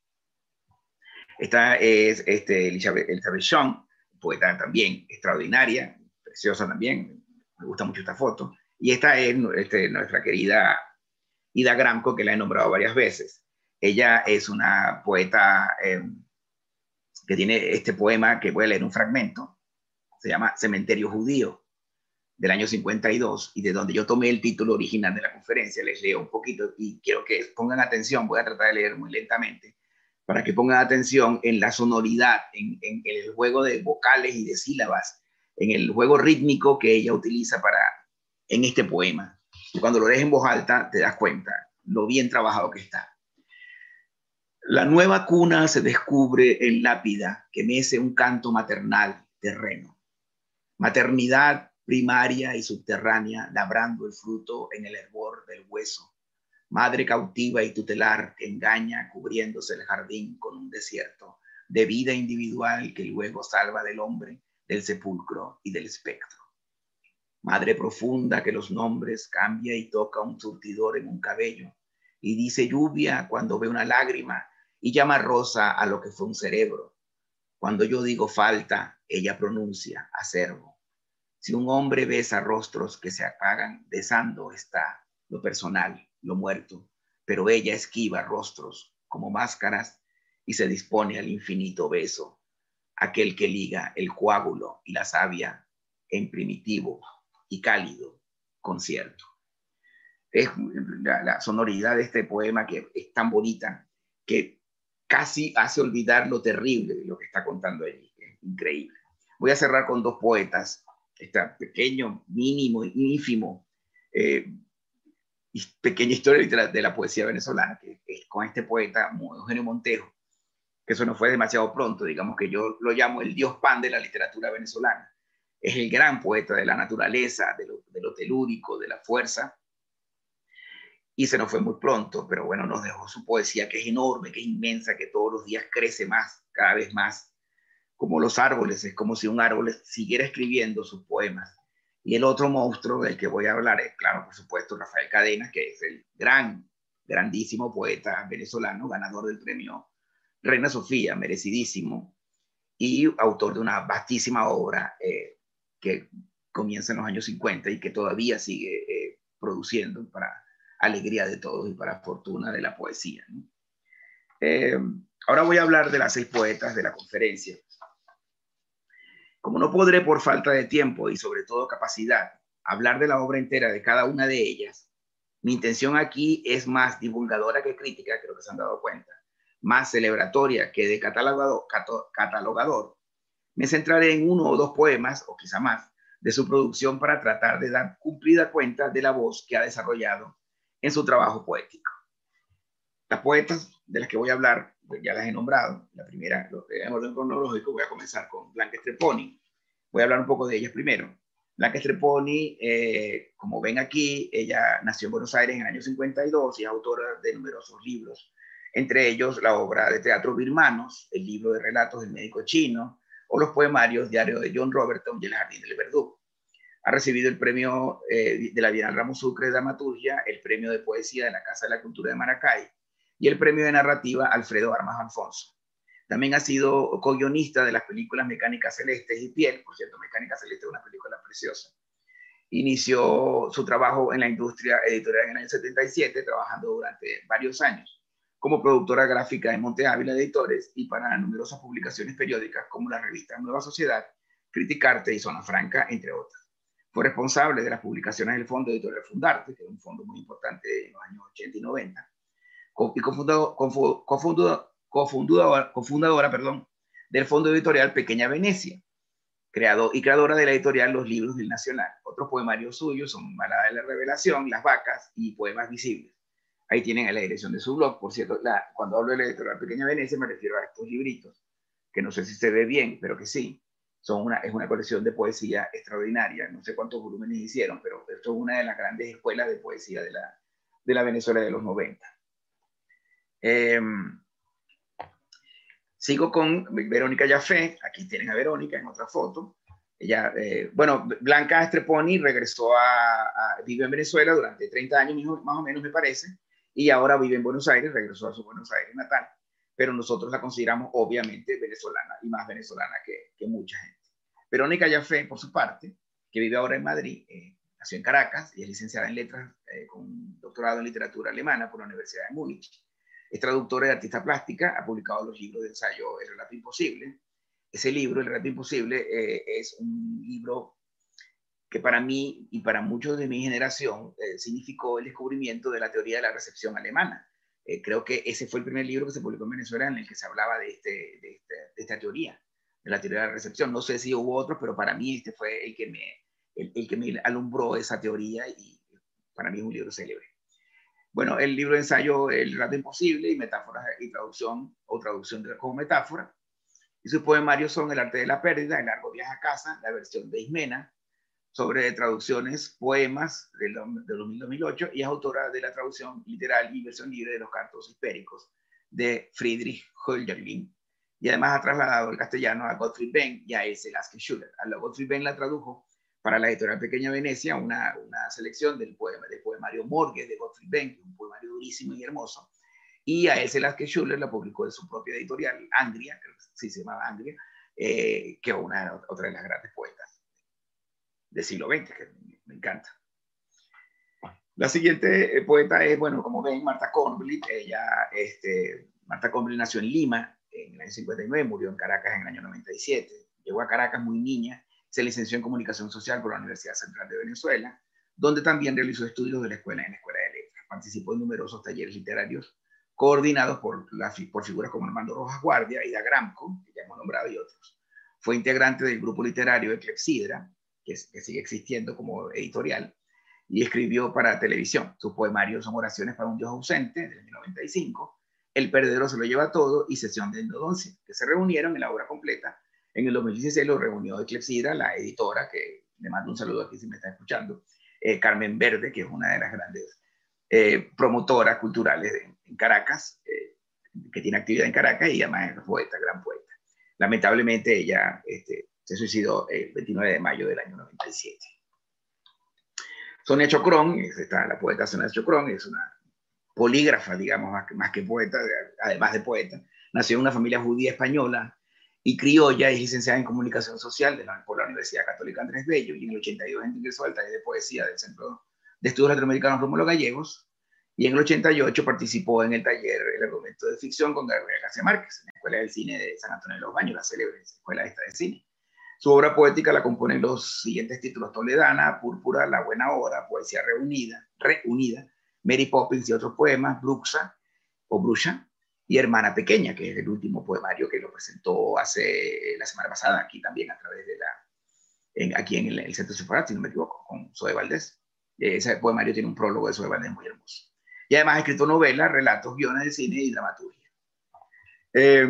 Esta es este, Elizabeth, Elizabeth poeta también extraordinaria, preciosa también, me gusta mucho esta foto. Y esta es este, nuestra querida Ida Gramco, que la he nombrado varias veces. Ella es una poeta eh, que tiene este poema que voy a leer un fragmento, se llama Cementerio Judío, del año 52, y de donde yo tomé el título original de la conferencia, les leo un poquito y quiero que pongan atención, voy a tratar de leer muy lentamente, para que pongan atención en la sonoridad, en, en, el juego de vocales y de sílabas, en el juego rítmico que ella utiliza para, en este poema. Cuando lo lees en voz alta, te das cuenta lo bien trabajado que está. La nueva cuna se descubre en lápida que mece un canto maternal terreno. Maternidad primaria y subterránea, labrando el fruto en el hervor del hueso. Madre cautiva y tutelar que engaña cubriéndose el jardín con un desierto de vida individual que luego salva del hombre, del sepulcro y del espectro. Madre profunda que los nombres cambia y toca un surtidor en un cabello y dice lluvia cuando ve una lágrima y llama rosa a lo que fue un cerebro. Cuando yo digo falta, ella pronuncia acervo. Si un hombre besa rostros que se apagan, besando está lo personal, lo muerto, pero ella esquiva rostros como máscaras y se dispone al infinito beso, aquel que liga el coágulo y la savia en primitivo y cálido concierto. Es la, la sonoridad de este poema que es tan bonita que casi hace olvidar lo terrible de lo que está contando allí. Es increíble. Voy a cerrar con dos poetas esta pequeño, mínimo, ínfimo, eh, pequeña historia de la, poesía venezolana, que es con este poeta Eugenio Montejo, que eso no fue demasiado pronto, digamos que yo lo llamo el dios pan de la literatura venezolana. Es el gran poeta de la naturaleza, de lo, de lo telúrico, de la fuerza, y se nos fue muy pronto, pero bueno, nos dejó su poesía que es enorme, que es inmensa, que todos los días crece más, cada vez más como los árboles, es como si un árbol siguiera escribiendo sus poemas. Y el otro monstruo del que voy a hablar es, claro, por supuesto, Rafael Cadenas, que es el gran, grandísimo poeta venezolano, ganador del premio Reina Sofía, merecidísimo, y autor de una vastísima obra eh, que comienza en los años 50 y que todavía sigue eh, produciendo para alegría de todos y para fortuna de la poesía. Eh, ahora voy a hablar de las seis poetas de la conferencia. Como no podré por falta de tiempo y sobre todo capacidad hablar de la obra entera de cada una de ellas, mi intención aquí es más divulgadora que crítica, creo que se han dado cuenta, más celebratoria que de catalogador, catalogador. Me centraré en uno o dos poemas, o quizá más, de su producción para tratar de dar cumplida cuenta de la voz que ha desarrollado en su trabajo poético. Las poetas de las que voy a hablar ya las he nombrado. La primera, en orden cronológico, voy a comenzar con Blanca Streponi. Voy a hablar un poco de ellas primero. Blanca Streponi, eh, como ven aquí, ella nació en Buenos Aires en el año 52 y es autora de numerosos libros, entre ellos la obra de teatro Birmanos, el libro de relatos del médico chino, o los poemarios Diario de John Roberton y El Jardín del Verdugo. Ha recibido el premio eh, de la Bienal Ramos Sucre de Dramaturgia, el premio de poesía de la Casa de la Cultura de Maracay, y el premio de narrativa Alfredo Armas Alfonso. También ha sido co-guionista de las películas Mecánicas Celestes y Piel, por cierto, Mecánica Celeste es una película preciosa. Inició su trabajo en la industria editorial en el año 77, trabajando durante varios años como productora gráfica en Monte Ávila Editores y para numerosas publicaciones periódicas como la revista Nueva Sociedad, Criticarte y Zona Franca, entre otras. Fue responsable de las publicaciones del Fondo Editorial Fundarte, que es un fondo muy importante en los años 80 y 90, y cofundadora, cofundadora, perdón, del Fondo Editorial Pequeña Venecia, creado, y creadora de la editorial Los Libros del Nacional. Otros poemarios suyos son Balada de la Revelación, Las Vacas y Poemas Visibles. Ahí tienen la dirección de su blog. Por cierto, la, cuando hablo de la editorial Pequeña Venecia me refiero a estos libritos, que no sé si se ve bien, pero que sí. Es una colección de poesía extraordinaria. No sé cuántos volúmenes hicieron, pero esto es una de las grandes escuelas de poesía de la, de la Venezuela de los 90. Em, sigo con Verónica Jafé. Aquí tienen a Verónica en otra foto. Ella, eh, bueno, Blanca Estreponi regresó a, a, vive en Venezuela durante 30 años, más o menos me parece, y ahora vive en Buenos Aires, regresó a su Buenos Aires natal, pero nosotros la consideramos obviamente venezolana y más venezolana que, que mucha gente. Verónica Jafé, por su parte, que vive ahora en Madrid, eh, nació en Caracas y es licenciada en letras eh, con doctorado en literatura alemana por la Universidad de Múnich. Es traductora y artista plástica, ha publicado los libros de ensayo El relato imposible. Ese libro, El relato imposible, eh, es un libro que para mí y para muchos de mi generación eh, significó el descubrimiento de la teoría de la recepción alemana. Eh, creo que ese fue el primer libro que se publicó en Venezuela en el que se hablaba de, este, de, este, de, esta teoría, de la teoría de la recepción. No sé si hubo otros, pero para mí este fue el que me, el, el que me alumbró esa teoría y para mí es un libro célebre. Bueno, el libro de ensayo El rato imposible y metáforas y traducción o traducción de, como metáfora. Y sus poemarios son El arte de la pérdida, El largo viaje a casa, la versión de Ismena, sobre traducciones, poemas del, del 2008 y es autora de la traducción literal y versión libre de los cantos histéricos de Friedrich Hölderlin. Y además ha trasladado el castellano a Gottfried Benn y a Else Lasker Schuller. A la Gottfried Benn la tradujo para la editorial Pequeña Venecia una, una selección del, poema, del poemario Morgue de Gottfried Benn, un poemario durísimo y hermoso. Y a Else Lasker Schuller la publicó en su propia editorial, Angria, creo que sí se llamaba Angria, eh, que una, otra de las grandes poetas del siglo XX, que me encanta. La siguiente poeta es, bueno, como ven, Marta Conblit. Ella, este, Marta Conblit nació en Lima en el año 59, murió en Caracas en el año 97. Llegó a Caracas muy niña, se licenció en Comunicación Social por la Universidad Central de Venezuela, donde también realizó estudios de la escuela en la Escuela de Letras. Participó en numerosos talleres literarios coordinados por, figuras como Armando Rojas Guardia, Ida Gramco, que ya hemos nombrado, y otros. Fue integrante del grupo literario de Clepsidra, que, sigue existiendo como editorial, y escribió para televisión. Sus poemarios son Oraciones para un Dios ausente, del 1995, El perdedor se lo lleva todo y Sesión de Endodoncia, que se reunieron en la obra completa. En el 2016 lo reunió de Clepsidra, la editora, que le mando un saludo aquí si me está escuchando, eh, Carmen Verde, que es una de las grandes eh, promotoras culturales en Caracas, eh, que tiene actividad en Caracas y además es poeta, gran poeta. Lamentablemente ella este, se suicidó el 29 de mayo del año 97. Sonia Chocrón, está la poeta Sonia Chocrón, es una polígrafa, digamos, más que, más que poeta, además de poeta. Nació en una familia judía española y criolla, es licenciada en comunicación social de la, por la Universidad Católica Andrés Bello y en el 82 ingresó al taller de poesía del Centro de Estudios Latinoamericanos Rómulo Gallegos y en el 88 participó en el taller El argumento de ficción con Gabriel García Márquez en la Escuela del Cine de San Antonio de los Baños, la célebre escuela esta de cine. Su obra poética la componen los siguientes títulos: Toledana, Púrpura, La Buena Hora, Poesía Reunida, Reunida, Mary Poppins y otros poemas, Bruxa o Bruxa, y Hermana Pequeña, que es el último poemario que lo presentó hace la semana pasada, aquí también a través de la, aquí en el, Centro Separat, si no me equivoco, con Zoe Valdés. Ese poemario tiene un prólogo de Zoe Valdés muy hermoso. Y además ha escrito novelas, relatos, guiones de cine y dramaturgia. Eh,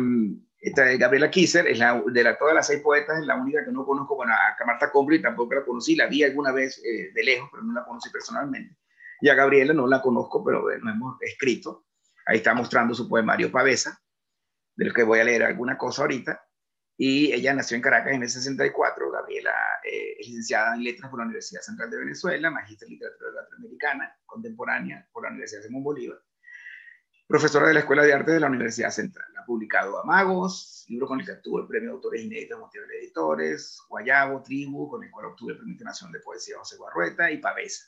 esta es Gabriela Kisser, es la, de la, todas las seis poetas, es la única que no conozco. Bueno, a Marta Combri tampoco la conocí, la vi alguna vez eh, de lejos, pero no la conocí personalmente. Y a Gabriela no la conozco, pero eh, no hemos escrito. Ahí está mostrando su poemario Pavesa, del que voy a leer alguna cosa ahorita. Y ella nació en Caracas en el 64. Gabriela eh, es licenciada en Letras por la Universidad Central de Venezuela, magíster en Literatura Latinoamericana Contemporánea por la Universidad de Simón Bolívar profesora de la Escuela de Arte de la Universidad Central. Ha publicado Amagos, libro con el que obtuvo el premio de autores inéditos de editores, Guayabo, Tribu, con el cual obtuvo el premio internacional de poesía José Guarrueta, y Pavesa,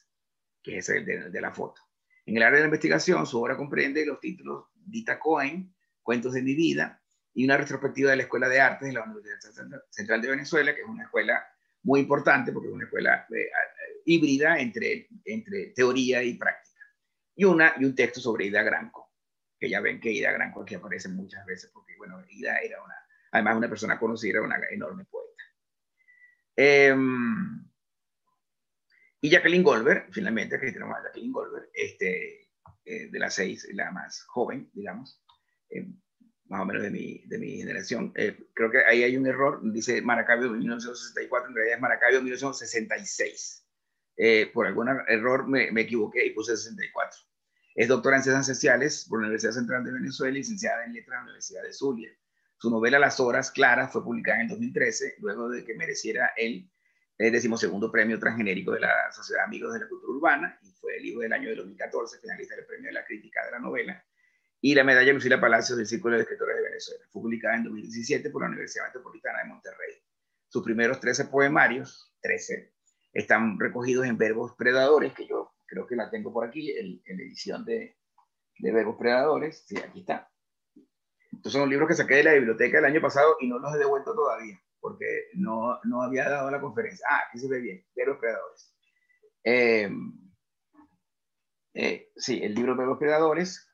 que es el de, de, la foto. En el área de la investigación, su obra comprende los títulos Dita Cohen, Cuentos de mi vida, y una retrospectiva de la Escuela de Artes de la Universidad Central de Venezuela, que es una escuela muy importante porque es una escuela eh, híbrida entre, entre teoría y práctica. Y, una, y un texto sobre Ida Granco que ya ven que Ida Granco aquí aparece muchas veces, porque bueno, Ida era una, además una persona conocida, era una enorme poeta. Eh, y Jacqueline Goldberg, finalmente, aquí tenemos a Jacqueline Goldberg, este, eh, de las seis, la más joven, digamos, eh, más o menos de mi, de mi generación. creo que ahí hay un error, dice Maracaibo 1964, en realidad es Maracaibo 1966. por algún error me, me, equivoqué y puse 64. Es doctora en Ciencias Sociales por la Universidad Central de Venezuela, licenciada en Letras de la Universidad de Zulia. Su novela Las Horas Claras fue publicada en el 2013, luego de que mereciera el, el decimosegundo premio transgenérico de la Sociedad de Amigos de la Cultura Urbana, y fue el libro del año de 2014, finalista del premio de la crítica de la novela, y la medalla Lucila Palacios del Círculo de Escritores de Venezuela. Fue publicada en 2017 por la Universidad Metropolitana de Monterrey. Sus primeros 13 poemarios, 13, están recogidos en Verbos Predadores, que yo creo que la tengo por aquí, en, la edición de, de Verbos Predadores. Sí, aquí está. Estos son libros que saqué de la biblioteca el año pasado y no los he devuelto todavía, porque no, no había dado la conferencia. Ah, aquí se ve bien, de los predadores. Eh, eh, sí, el libro de los predadores.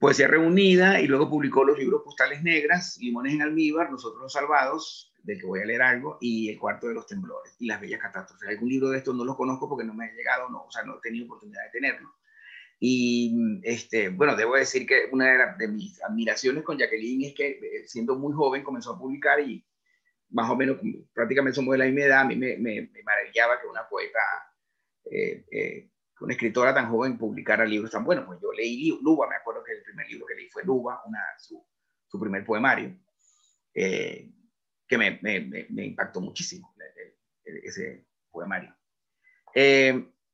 Poesía reunida y luego publicó los libros Postales Negras, Limones en Almíbar, Nosotros los Salvados, del que voy a leer algo, y El Cuarto de los Temblores y Las Bellas Catástrofes. Algún libro de estos no los conozco porque no me ha llegado, no, o sea, no he tenido oportunidad de tenerlo. Y este, bueno, debo decir que una de, mis admiraciones con Jacqueline es que eh, siendo muy joven comenzó a publicar y más o menos prácticamente somos de la misma edad, a mí me, me, maravillaba que una poeta, eh, eh, una escritora tan joven publicara libros tan buenos. Pues yo leí Luba, me acuerdo que el primer libro que leí fue Luba, una, su, su primer poemario, que me, me, impactó muchísimo ese poemario.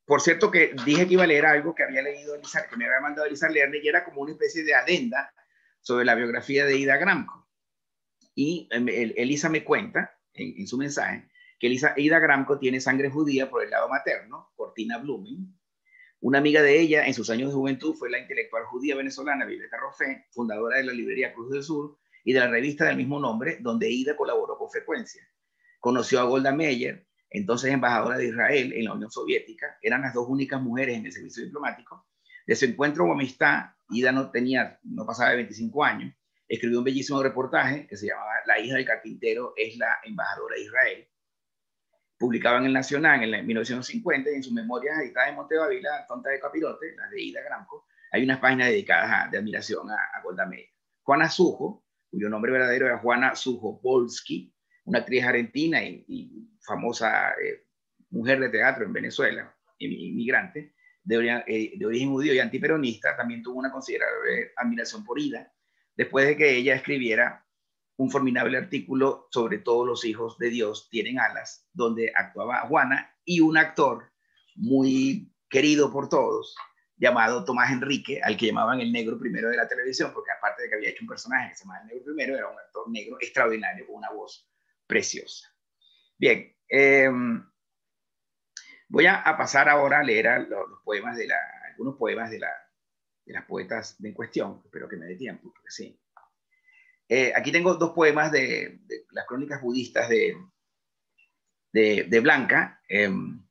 Por cierto que dije que iba a leer algo que había leído Elisa, que me había mandado Elisa leer, y era como una especie de adenda sobre la biografía de Ida Gramco. Y em, Elisa me cuenta en, su mensaje que Elisa, Ida Gramco tiene sangre judía por el lado materno, Cortina Blumen. Una amiga de ella en sus años de juventud fue la intelectual judía venezolana Violeta Roffé, fundadora de la librería Cruz del Sur y de la revista del mismo nombre, donde Ida colaboró con frecuencia. Conoció a Golda Meir, entonces embajadora de Israel en la Unión Soviética, eran las dos únicas mujeres en el servicio diplomático. De su encuentro o amistad, Ida no tenía, no pasaba de 25 años, escribió un bellísimo reportaje que se llamaba La hija del carpintero es la embajadora de Israel. Publicaba en el Nacional en 1950 y en sus memorias editadas en Montevavila, Tonta de Capirote, la de Ida Gramco, hay unas páginas dedicadas de admiración a, a Golda Meir. Juana Sujo, cuyo nombre verdadero era Juana Sujo Polsky, una actriz argentina y, famosa eh, mujer de teatro en Venezuela, inmigrante, de, eh, de, origen judío y antiperonista, también tuvo una considerable admiración por Ida, después de que ella escribiera un formidable artículo sobre todos los hijos de Dios tienen alas, donde actuaba Juana y un actor muy querido por todos, llamado Tomás Enrique, al que llamaban el negro primero de la televisión, porque aparte de que había hecho un personaje que se llamaba el negro primero, era un actor negro extraordinario, con una voz preciosa. Bien, em, voy a, pasar ahora a leer los, poemas de la, algunos poemas de, la, de las poetas en cuestión, espero que me dé tiempo, porque sí. Eh, aquí tengo dos poemas de, las crónicas budistas de, de, Blanca. Em,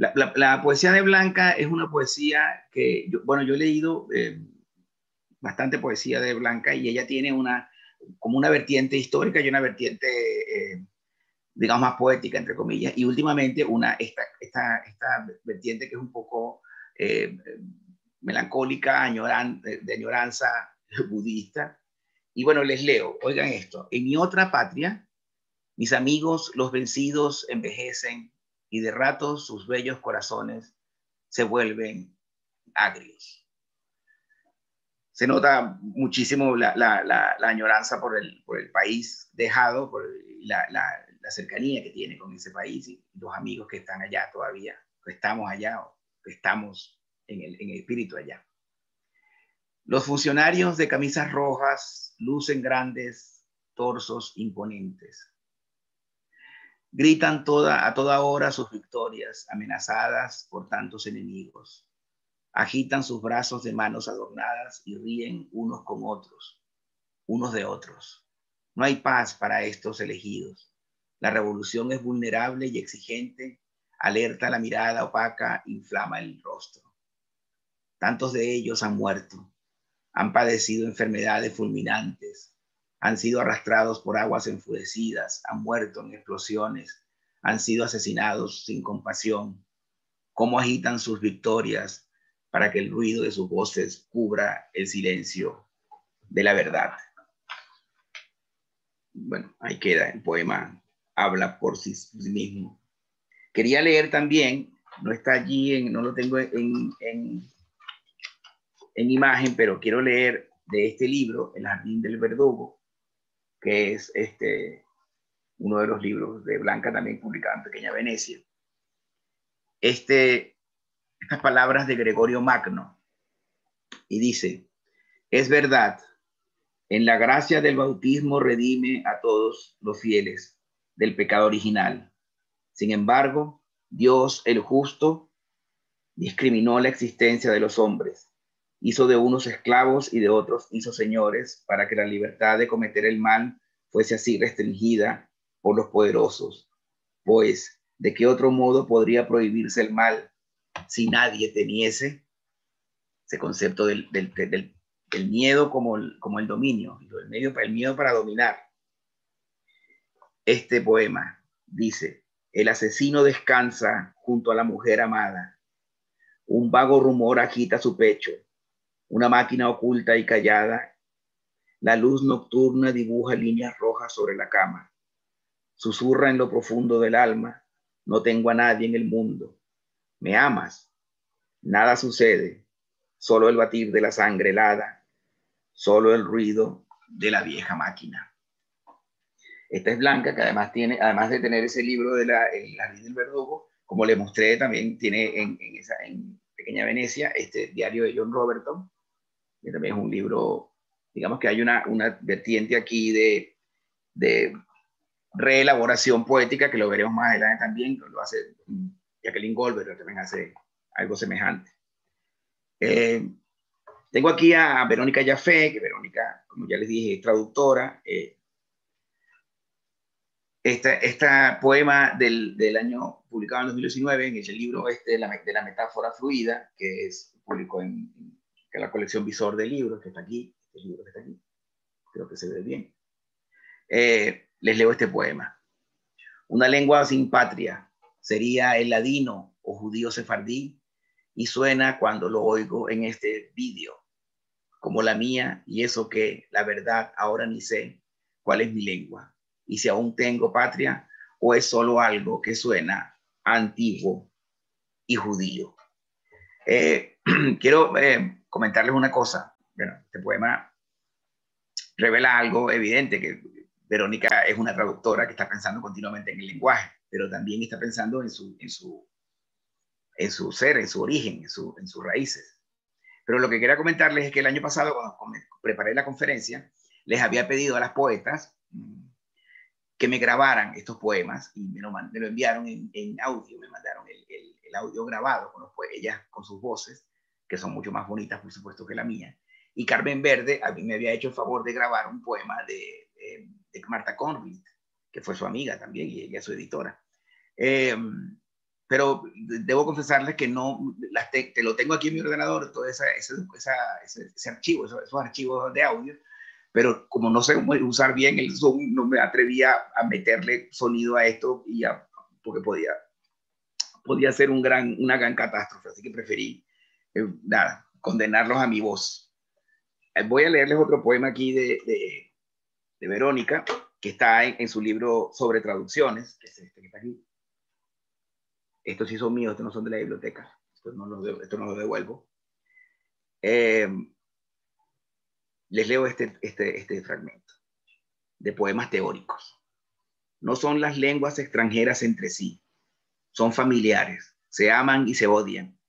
la, poesía de Blanca es una poesía que, bueno, yo he leído em, bastante poesía de Blanca y ella tiene una, como una vertiente histórica y una vertiente, eh, digamos, más poética, entre comillas, y últimamente una, esta, esta, esta vertiente que es un poco eh, melancólica, de añoranza budista. Y bueno, les leo, oigan esto, en mi otra patria, mis amigos, los vencidos, envejecen y de ratos sus bellos corazones se vuelven agrios se nota muchísimo la, la, añoranza por el, por el, país dejado, por la, cercanía que tiene con ese país y los amigos que están allá todavía, que estamos allá o que estamos en el, en el espíritu allá. Los funcionarios de camisas rojas lucen grandes torsos imponentes. Gritan toda, a toda hora sus victorias, amenazadas por tantos enemigos agitan sus brazos de manos adornadas y ríen unos con otros, unos de otros. No hay paz para estos elegidos. La revolución es vulnerable y exigente, alerta la mirada opaca, inflama el rostro. Tantos de ellos han muerto, han padecido enfermedades fulminantes, han sido arrastrados por aguas enfurecidas, han muerto en explosiones, han sido asesinados sin compasión, cómo agitan sus victorias para que el ruido de sus voces cubra el silencio de la verdad. Bueno, ahí queda, el poema habla por sí, mismo. Quería leer también, no está allí, no lo tengo en, en, en imagen, pero quiero leer de este libro, El Jardín del Verdugo, que es este, uno de los libros de Blanca, también publicado en Pequeña Venecia. Este, estas palabras de Gregorio Magno, y dice, es verdad, en la gracia del bautismo redime a todos los fieles del pecado original. Sin embargo, Dios el justo discriminó la existencia de los hombres hizo de unos esclavos y de otros hizo señores para que la libertad de cometer el mal fuese así restringida por los poderosos. Pues, ¿de qué otro modo podría prohibirse el mal si nadie temiese? Ese concepto del, miedo como el, como el dominio, el, el miedo para dominar. Este poema dice, el asesino descansa junto a la mujer amada. Un vago rumor agita su pecho una máquina oculta y callada. La luz nocturna dibuja líneas rojas sobre la cama. Susurra en lo profundo del alma, no tengo a nadie en el mundo. ¿Me amas? Nada sucede, solo el batir de la sangre helada, solo el ruido de la vieja máquina. Esta es Blanca, que además tiene, además de tener ese libro de la, El Jardín del Verdugo, como le mostré, también tiene en, esa, en Pequeña Venecia este diario de John Roberton, que también es un libro, digamos que hay una, una vertiente aquí de, de reelaboración poética, que lo veremos más adelante también, lo hace Jacqueline Goldberg, también hace algo semejante. Eh, tengo aquí a Verónica Jafé, que Verónica, como ya les dije, es traductora. Eh, este, poema del, del, año publicado en 2019, en el libro este de la, de la metáfora fluida, que es público en, que la colección Visor de libros, que está aquí, este libro que está aquí, creo que se ve bien. Eh, les leo este poema. Una lengua sin patria sería el ladino o judío sefardí y suena cuando lo oigo en este vídeo, como la mía y eso que, la verdad, ahora ni sé cuál es mi lengua y si aún tengo patria o es solo algo que suena antiguo y judío. Eh, quiero eh, comentarles una cosa. Bueno, este poema revela algo evidente, que Verónica es una traductora que está pensando continuamente en el lenguaje, pero también está pensando en su, en su, en su ser, en su origen, en, su, en sus raíces. Pero lo que quería comentarles es que el año pasado, cuando preparé la conferencia, les había pedido a las poetas mm, que me grabaran estos poemas y me lo, me lo enviaron en, audio, me mandaron el, el, el audio grabado con los, ellas con sus voces que son mucho más bonitas, por supuesto, que la mía. Y Carmen Verde a mí me había hecho el favor de grabar un poema de, de, Marta Conrad, que fue su amiga también y ella su editora. Eh, pero debo confesarles que no, las te, lo tengo aquí en mi ordenador, todo esa, ese, ese, archivo, esos, archivos de audio, pero como no sé usar bien el Zoom, no me atrevía a meterle sonido a esto y porque podía, podía ser un gran, una gran catástrofe, así que preferí eh, nada, condenarlos a mi voz. Eh, voy a leerles otro poema aquí de, Verónica, que está en, su libro sobre traducciones, que es este que está aquí. Estos sí son míos, estos no son de la biblioteca. Esto no lo, esto no lo devuelvo. Eh, les leo este, este, este fragmento de poemas teóricos. No son las lenguas extranjeras entre sí, son familiares, se aman y se odian,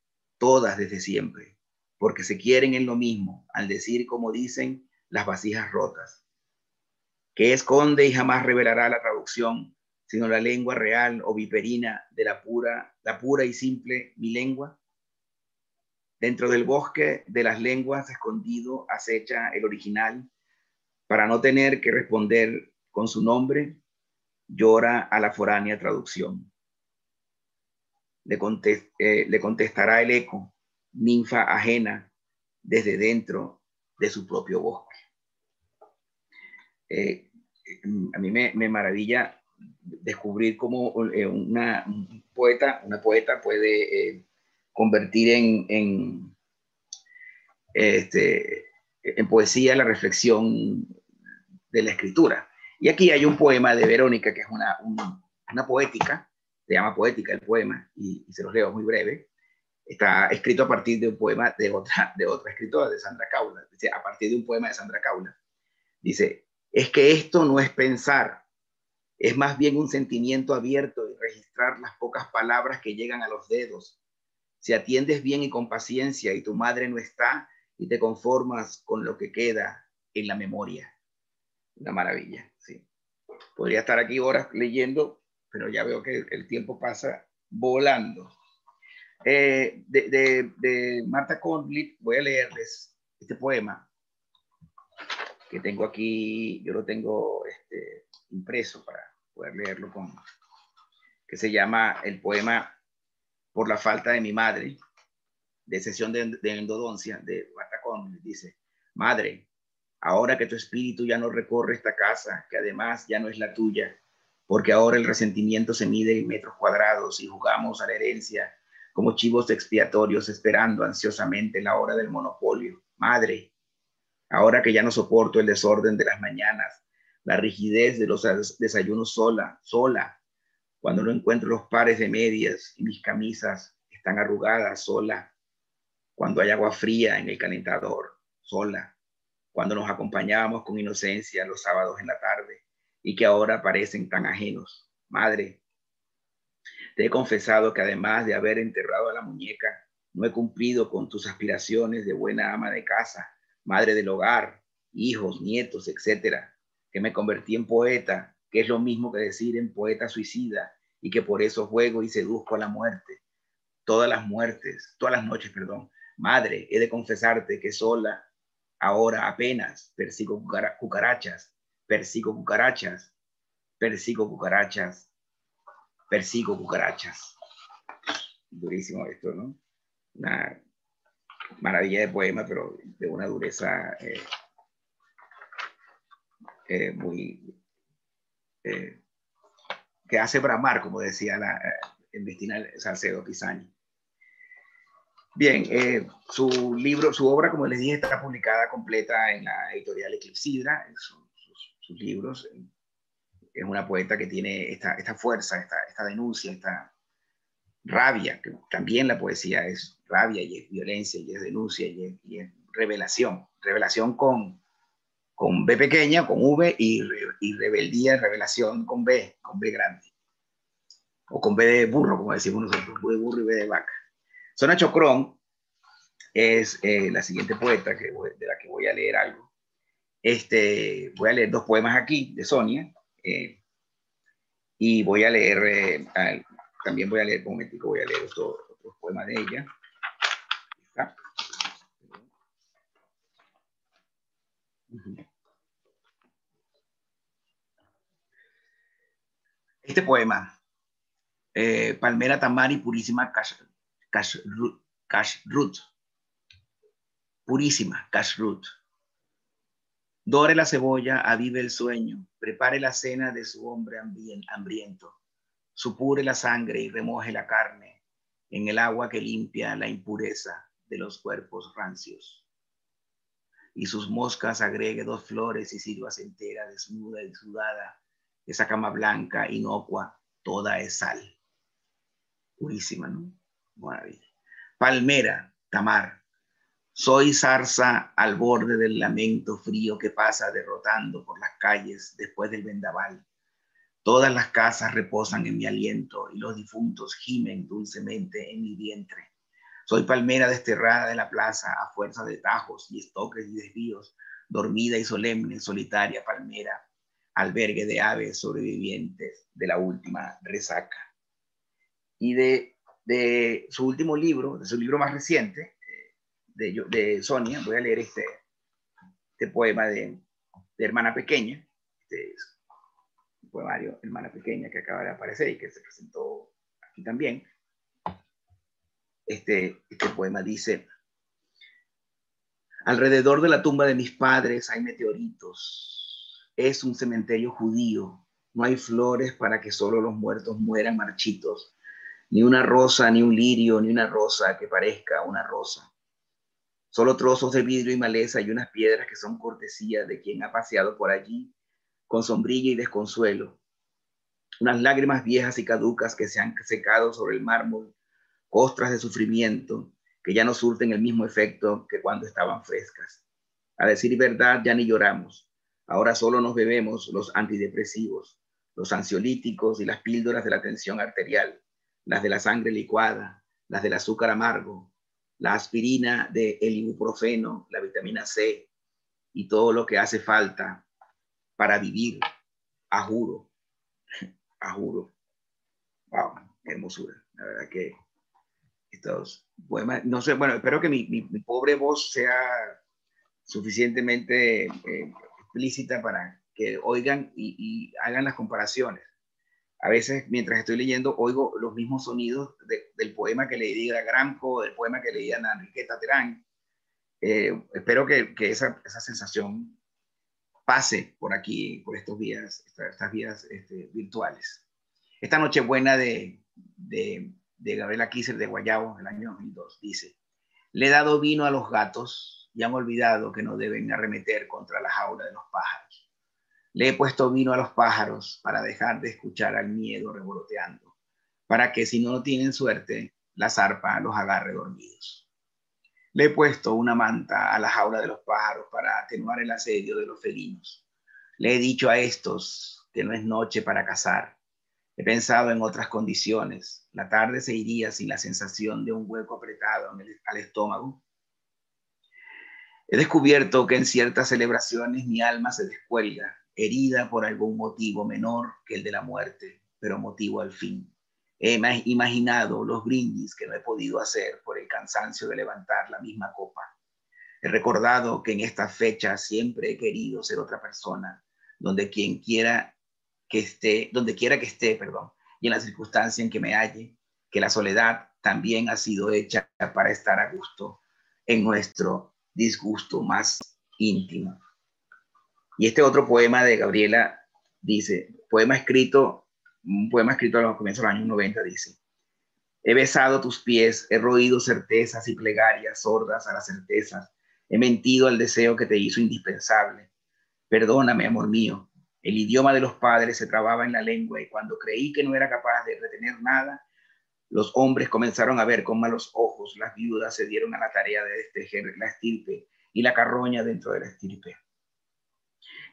todas desde siempre, porque se quieren en lo mismo, al decir como dicen las vasijas rotas, que esconde y jamás revelará la traducción, sino la lengua real o viperina de la pura, la pura y simple mi lengua. Dentro del bosque de las lenguas escondido acecha el original, para no tener que responder con su nombre, llora a la foránea traducción le, eh, le contestará el eco, ninfa ajena, desde dentro de su propio bosque. Eh, a mí me, maravilla descubrir cómo eh, una, un poeta, una poeta puede convertir en, este, en poesía la reflexión de la escritura. Y aquí hay un poema de Verónica, que es una, una poética, se llama Poética el poema, y, se los leo muy breve. Está escrito a partir de un poema de otra, de otra escritora, de Sandra Caula, a partir de un poema de Sandra Caula. Dice, es que esto no es pensar, es más bien un sentimiento abierto y registrar las pocas palabras que llegan a los dedos. Si atiendes bien y con paciencia y tu madre no está y te conformas con lo que queda en la memoria. Una maravilla, sí. Podría estar aquí horas leyendo, pero ya veo que el tiempo pasa volando. Eh, de, de, Marta Conley voy a leerles este poema que tengo aquí, yo lo tengo este, impreso para poder leerlo con, que se llama el poema Por la falta de mi madre, de sesión de, endodoncia de Batacón, dice, Madre, ahora que tu espíritu ya no recorre esta casa, que además ya no es la tuya, porque ahora el resentimiento se mide en metros cuadrados y jugamos a la herencia como chivos expiatorios esperando ansiosamente la hora del monopolio. Madre, ahora que ya no soporto el desorden de las mañanas, la rigidez de los desayunos sola, sola, cuando no encuentro los pares de medias y mis camisas están arrugadas, sola, cuando hay agua fría en el calentador, sola, cuando nos acompañábamos con inocencia los sábados en la tarde y que ahora parecen tan ajenos. Madre, te he confesado que además de haber enterrado a la muñeca, no he cumplido con tus aspiraciones de buena ama de casa, madre del hogar, hijos, nietos, etcétera que me convertí en poeta, que es lo mismo que decir en poeta suicida, y que por eso juego y seduzco a la muerte. Todas las muertes, todas las noches, perdón. Madre, he de confesarte que sola, ahora apenas, persigo cucarachas, persigo cucarachas, persigo cucarachas, persigo cucarachas. Durísimo esto, ¿no? Una maravilla de poema, pero de una dureza eh, eh, muy eh, que hace bramar, como decía la, el destinal Salcedo Pisani. Bien, su libro, su obra, como les dije, está publicada completa en la editorial Eclipsidra, en sus, libros. Es una poeta que tiene esta, esta fuerza, esta, esta, denuncia, esta rabia, que también la poesía es rabia y es violencia y es denuncia y es, revelación, revelación con, con B pequeña, con V, y, y rebeldía, revelación con B, con B grande. O con B de burro, como decimos nosotros, B de burro y B de vaca. Sona Chocrón es eh, la siguiente poeta que, de la que voy a leer algo. Este, voy a leer dos poemas aquí de Sonia. Eh, y voy a leer, eh, también voy a leer, un momentico, voy a leer otro, otro poema de ella. Este poema, eh, Palmera Tamari Purísima Kashrut. Purísima Kashrut. Dore la cebolla, avive el sueño, prepare la cena de su hombre hambriento, supure la sangre y remoje la carne en el agua que limpia la impureza de los cuerpos rancios. Y sus moscas agregue dos flores y sirvas entera, desnuda y sudada, esa cama blanca, inocua, toda es sal. Purísima, ¿no? Maravilla. Palmera, Tamar. Soy zarza al borde del lamento frío que pasa derrotando por las calles después del vendaval. Todas las casas reposan en mi aliento y los difuntos gimen dulcemente en mi vientre. Soy palmera desterrada de la plaza a fuerza de tajos y estoques y desvíos, dormida y solemne, solitaria palmera, albergue de aves sobrevivientes de la última resaca. Y de, de su último libro, de su libro más reciente, de, de Sonia, voy a leer este, este poema de, Hermana Pequeña, este es un poemario Hermana Pequeña que acaba de aparecer y que se presentó aquí también. Este, este poema dice, alrededor de la tumba de mis padres hay meteoritos, es un cementerio judío. No hay flores para que solo los muertos mueran marchitos. ni una rosa, ni un lirio, ni una rosa que parezca una rosa. Solo trozos de vidrio y maleza y unas piedras que son cortesía de quien ha paseado por allí con sombrilla y desconsuelo. Unas lágrimas viejas y caducas que se han secado sobre el mármol, costras de sufrimiento que ya no surten el mismo efecto que cuando estaban frescas. A decir verdad, ya ni lloramos. Ahora solo nos bebemos los antidepresivos, los ansiolíticos y las píldoras de la tensión arterial, las de la sangre licuada, las del azúcar amargo, la aspirina del el ibuprofeno, la vitamina C y todo lo que hace falta para vivir, a juro, a juro. Wow, hermosura. La verdad que estos poemas, no sé, bueno, espero que mi, mi, pobre voz sea suficientemente eh, explícita para que oigan y hagan las comparaciones a veces mientras estoy leyendo oigo los mismos sonidos del poema que leí a Gramco, del poema que leía a Enriqueta Terán. Eh, espero que, que esa, esa, sensación pase por aquí, por estos días, estas, vías este, virtuales. Esta noche buena de, de, de Gabriela Kisser de Guayabo, el año 2002, dice, le he dado vino a los gatos y han olvidado que no deben arremeter contra la jaula de los pájaros. Le he puesto vino a los pájaros para dejar de escuchar al miedo revoloteando, para que si no tienen suerte, la zarpa los agarre dormidos. Le he puesto una manta a la jaula de los pájaros para atenuar el asedio de los felinos. Le he dicho a estos que no es noche para cazar. He pensado en otras condiciones. La tarde se iría sin la sensación de un hueco apretado en el, al estómago. He descubierto que en ciertas celebraciones mi alma se descuelga herida por algún motivo menor que el de la muerte, pero motivo al fin. He imaginado los brindis que no he podido hacer por el cansancio de levantar la misma copa. He recordado que en esta fecha siempre he querido ser otra persona, donde quien quiera que esté, donde quiera que esté, perdón, y en la circunstancia en que me halle, que la soledad también ha sido hecha para estar a gusto en nuestro disgusto más íntimo. Y este otro poema de Gabriela dice, poema escrito, un poema escrito a los comienzos de los años 90, dice, he besado tus pies, he roído certezas y plegarias sordas a las certezas, he mentido al deseo que te hizo indispensable. Perdóname, amor mío, el idioma de los padres se trababa en la lengua y cuando creí que no era capaz de retener nada, los hombres comenzaron a ver con malos ojos, las viudas se dieron a la tarea de destejer la estirpe y la carroña dentro de la estirpe.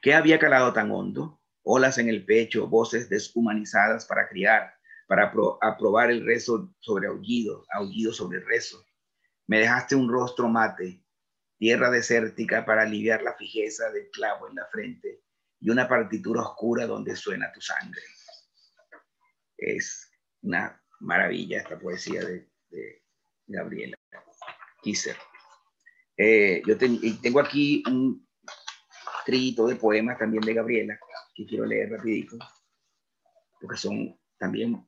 ¿Qué había calado tan hondo? Olas en el pecho, voces deshumanizadas para criar, para aprobar el rezo sobre aullido, aullido sobre rezo. Me dejaste un rostro mate, tierra desértica para aliviar la fijeza del clavo en la frente y una partitura oscura donde suena tu sangre. Es una maravilla esta poesía de, Gabriela Kisser. Eh, yo tengo aquí un, de poemas también de Gabriela, que quiero leer rapidito, porque son también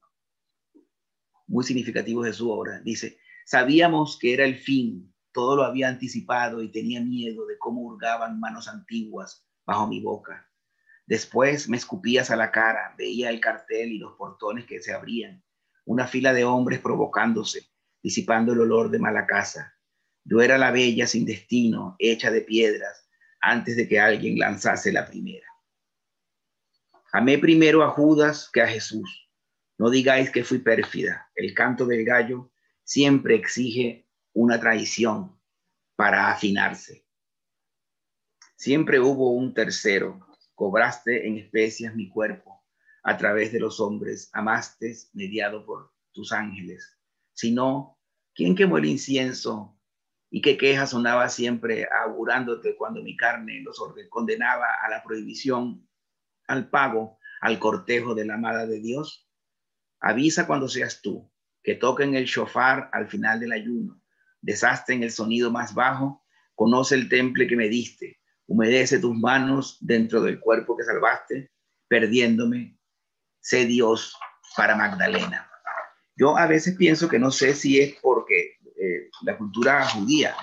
muy significativos de su obra. Dice, sabíamos que era el fin, todo lo había anticipado y tenía miedo de cómo hurgaban manos antiguas bajo mi boca. Después me escupías a la cara, veía el cartel y los portones que se abrían, una fila de hombres provocándose, disipando el olor de mala casa. Yo era la bella sin destino, hecha de piedras, antes de que alguien lanzase la primera. Amé primero a Judas que a Jesús. No digáis que fui pérfida. El canto del gallo siempre exige una traición para afinarse. Siempre hubo un tercero. Cobraste en especias mi cuerpo. A través de los hombres amaste mediado por tus ángeles. Si no, ¿quién quemó el incienso y qué queja sonaba siempre augurándote cuando mi carne los condenaba a la prohibición, al pago, al cortejo de la amada de Dios. Avisa cuando seas tú, que toquen el shofar al final del ayuno, en el sonido más bajo, conoce el temple que me diste, humedece tus manos dentro del cuerpo que salvaste, perdiéndome, sé Dios para Magdalena. Yo a veces pienso que no sé si es porque eh, la cultura judía,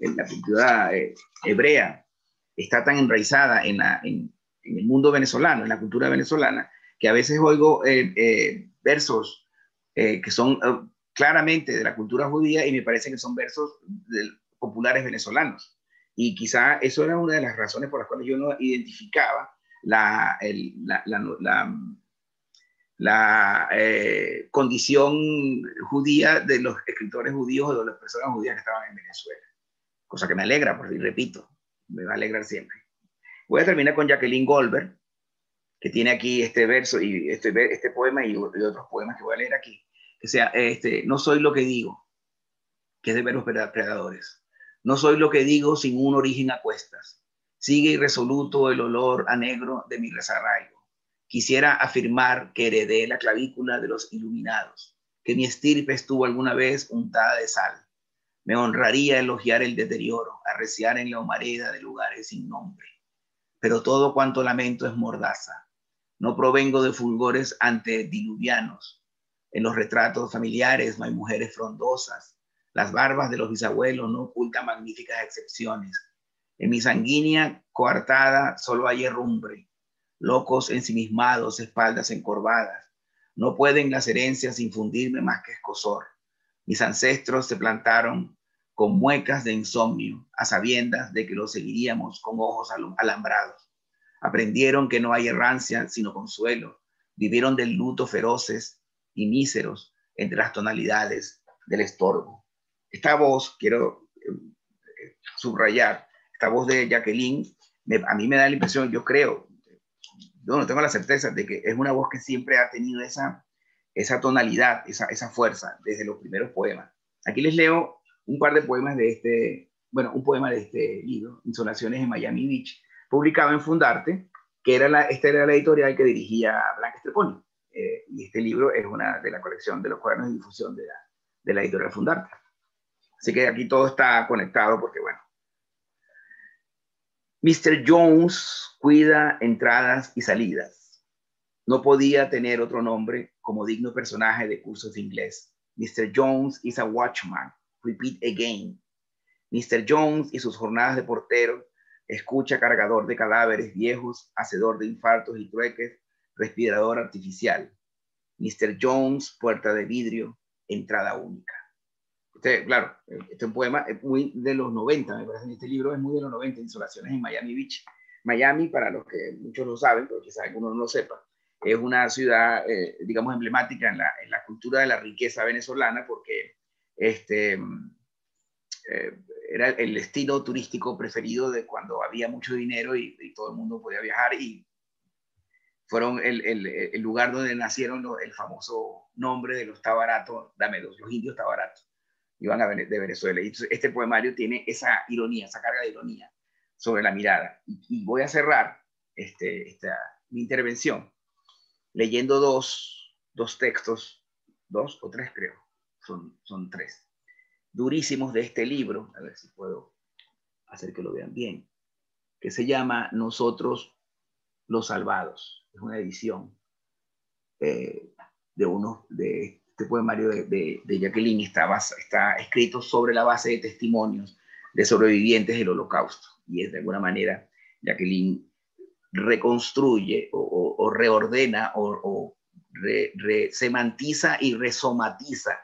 la, cultura eh, hebrea, está tan enraizada en, el mundo venezolano, en la cultura venezolana, que a veces oigo eh, versos eh, que son eh, claramente de la cultura judía y me parece que son versos populares venezolanos. Y quizá eso era una de las razones por las cuales yo no identificaba la, la, eh, condición judía de los escritores judíos o de las personas judías que estaban en Venezuela. Cosa que me alegra, porque repito, me va a alegrar siempre. Voy a terminar con Jacqueline Goldberg, que tiene aquí este verso y este, este poema y, otros poemas que voy a leer aquí, que sea, este, no soy lo que digo, que es de veros predadores. No soy lo que digo sin un origen a cuestas. Sigue irresoluto el olor a negro de mi resarraigo. Quisiera afirmar que heredé la clavícula de los iluminados, que mi estirpe estuvo alguna vez untada de sal. Me honraría elogiar el deterioro, arreciar en la humareda de lugares sin nombre. Pero todo cuanto lamento es mordaza, no provengo de fulgores antediluvianos. En los retratos familiares no hay mujeres frondosas. Las barbas de los bisabuelos no ocultan magníficas excepciones. En mi sanguínea coartada solo hay herrumbre. Locos ensimismados, espaldas encorvadas. No pueden las herencias infundirme más que escosor. Mis ancestros se plantaron con muecas de insomnio, a sabiendas de que los seguiríamos con ojos alambrados. Aprendieron que no hay errancia, sino consuelo. Vivieron del luto feroces y míseros entre las tonalidades del estorbo. Esta voz, quiero eh, subrayar, esta voz de Jacqueline, a mí me da la impresión, yo creo, yo no tengo la certeza de que es una voz que siempre ha tenido esa, esa tonalidad, esa, esa fuerza desde los primeros poemas. Aquí les leo un par de poemas de este, bueno, un poema de este libro, Insolaciones en Miami Beach, publicado en Fundarte, que era la, esta era la editorial que dirigía Blanca Estreponi. Eh, y este libro es una de la colección de los cuadernos de difusión de la, de la editorial Fundarte. Así que aquí todo está conectado porque, bueno. Mr. Jones cuida entradas y salidas. No podía tener otro nombre como digno personaje de cursos de inglés. Mr. Jones is a watchman. Repeat again. Mr. Jones y sus jornadas de portero escucha cargador de cadáveres viejos, hacedor de infartos y trueques, respirador artificial. Mr. Jones, puerta de vidrio, entrada única. Este, claro, este poema es muy de los 90, me parece. Este libro es muy de los 90, Insolaciones en Miami Beach. Miami, para los que muchos lo saben, pero quizás algunos no lo sepa, es una ciudad, eh, digamos, emblemática en la, en la, cultura de la riqueza venezolana porque este, eh, era el destino turístico preferido de cuando había mucho dinero y, todo el mundo podía viajar y fueron el, el, lugar donde nacieron el famoso nombre de los tabaratos, dame dos, los indios tabaratos, iban a, de Venezuela. Y este poemario tiene esa ironía, esa carga de ironía sobre la mirada. Y, voy a cerrar este, esta, mi intervención leyendo dos, dos textos, dos o tres creo, son, son tres durísimos de este libro, a ver si puedo hacer que lo vean bien, que se llama Nosotros los Salvados. Es una edición eh, de uno de este poemario de, de, Jacqueline, está, está escrito sobre la base de testimonios de sobrevivientes del holocausto. Y es de alguna manera, Jacqueline reconstruye o, reordena o, semantiza y resomatiza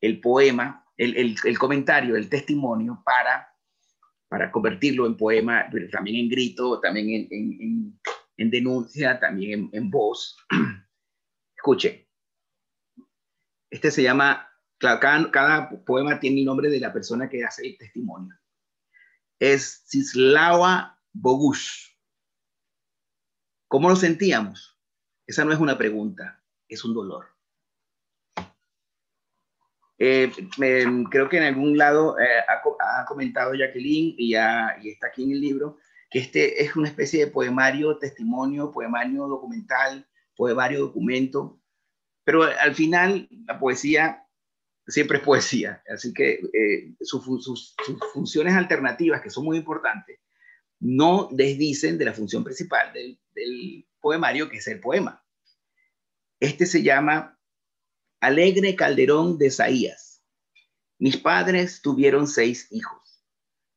el poema el, comentario, el testimonio para, para convertirlo en poema, pero también en grito, también en, denuncia, también en, voz. Escuchen, este se llama, cada, poema tiene el nombre de la persona que hace el testimonio. Es Cislawa Bogush. ¿Cómo lo sentíamos? Esa no es una pregunta, es un dolor. Eh, creo que en algún lado eh, ha, comentado Jacqueline y, y, está aquí en el libro que este es una especie de poemario, testimonio, poemario documental, poemario documento, pero al final la poesía siempre es poesía, así que eh, sus, funciones alternativas, que son muy importantes, no desdicen de la función principal del, del poemario, que es el poema. Este se llama Alegre Calderón de Saías. Mis padres tuvieron seis hijos.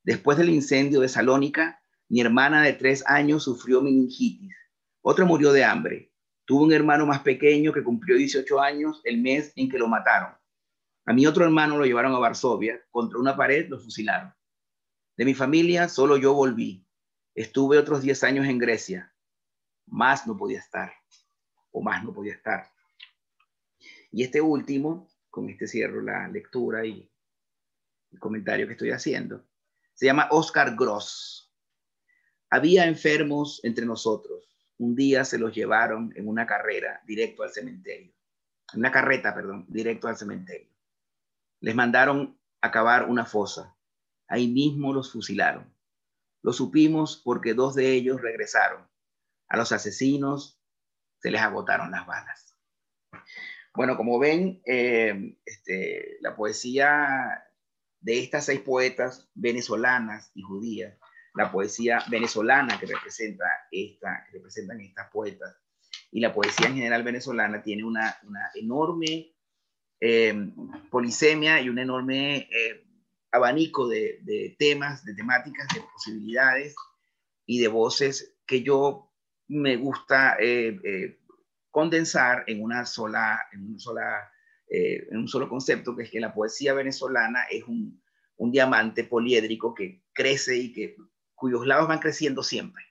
Después del incendio de Salónica, mi hermana de tres años sufrió meningitis. Otra murió de hambre. Tuve un hermano más pequeño que cumplió 18 años el mes en que lo mataron. A mi otro hermano lo llevaron a Varsovia, contra una pared lo fusilaron. De mi familia solo yo volví. Estuve otros 10 años en Grecia. Más no podía estar, o más no podía estar. Y este último, con este cierro la lectura y el comentario que estoy haciendo, se llama Oscar Gross. Había enfermos entre nosotros. Un día se los llevaron en una carrera directo al cementerio. En una carreta, perdón, directo al cementerio. Les mandaron a cavar una fosa. Ahí mismo los fusilaron. Lo supimos porque dos de ellos regresaron. A los asesinos se les agotaron las balas. Bueno, como ven, eh, este, la poesía de estas seis poetas venezolanas y judías, la poesía venezolana que representa esta, que representan estas poetas, y la poesía en general venezolana tiene una, enorme eh, polisemia y un enorme eh, abanico de, temas, de temáticas, de posibilidades y de voces que yo me gusta eh, condensar en una sola, en una sola eh, en un solo concepto, que es que la poesía venezolana es un, un diamante poliédrico que crece y que, cuyos lados van creciendo siempre.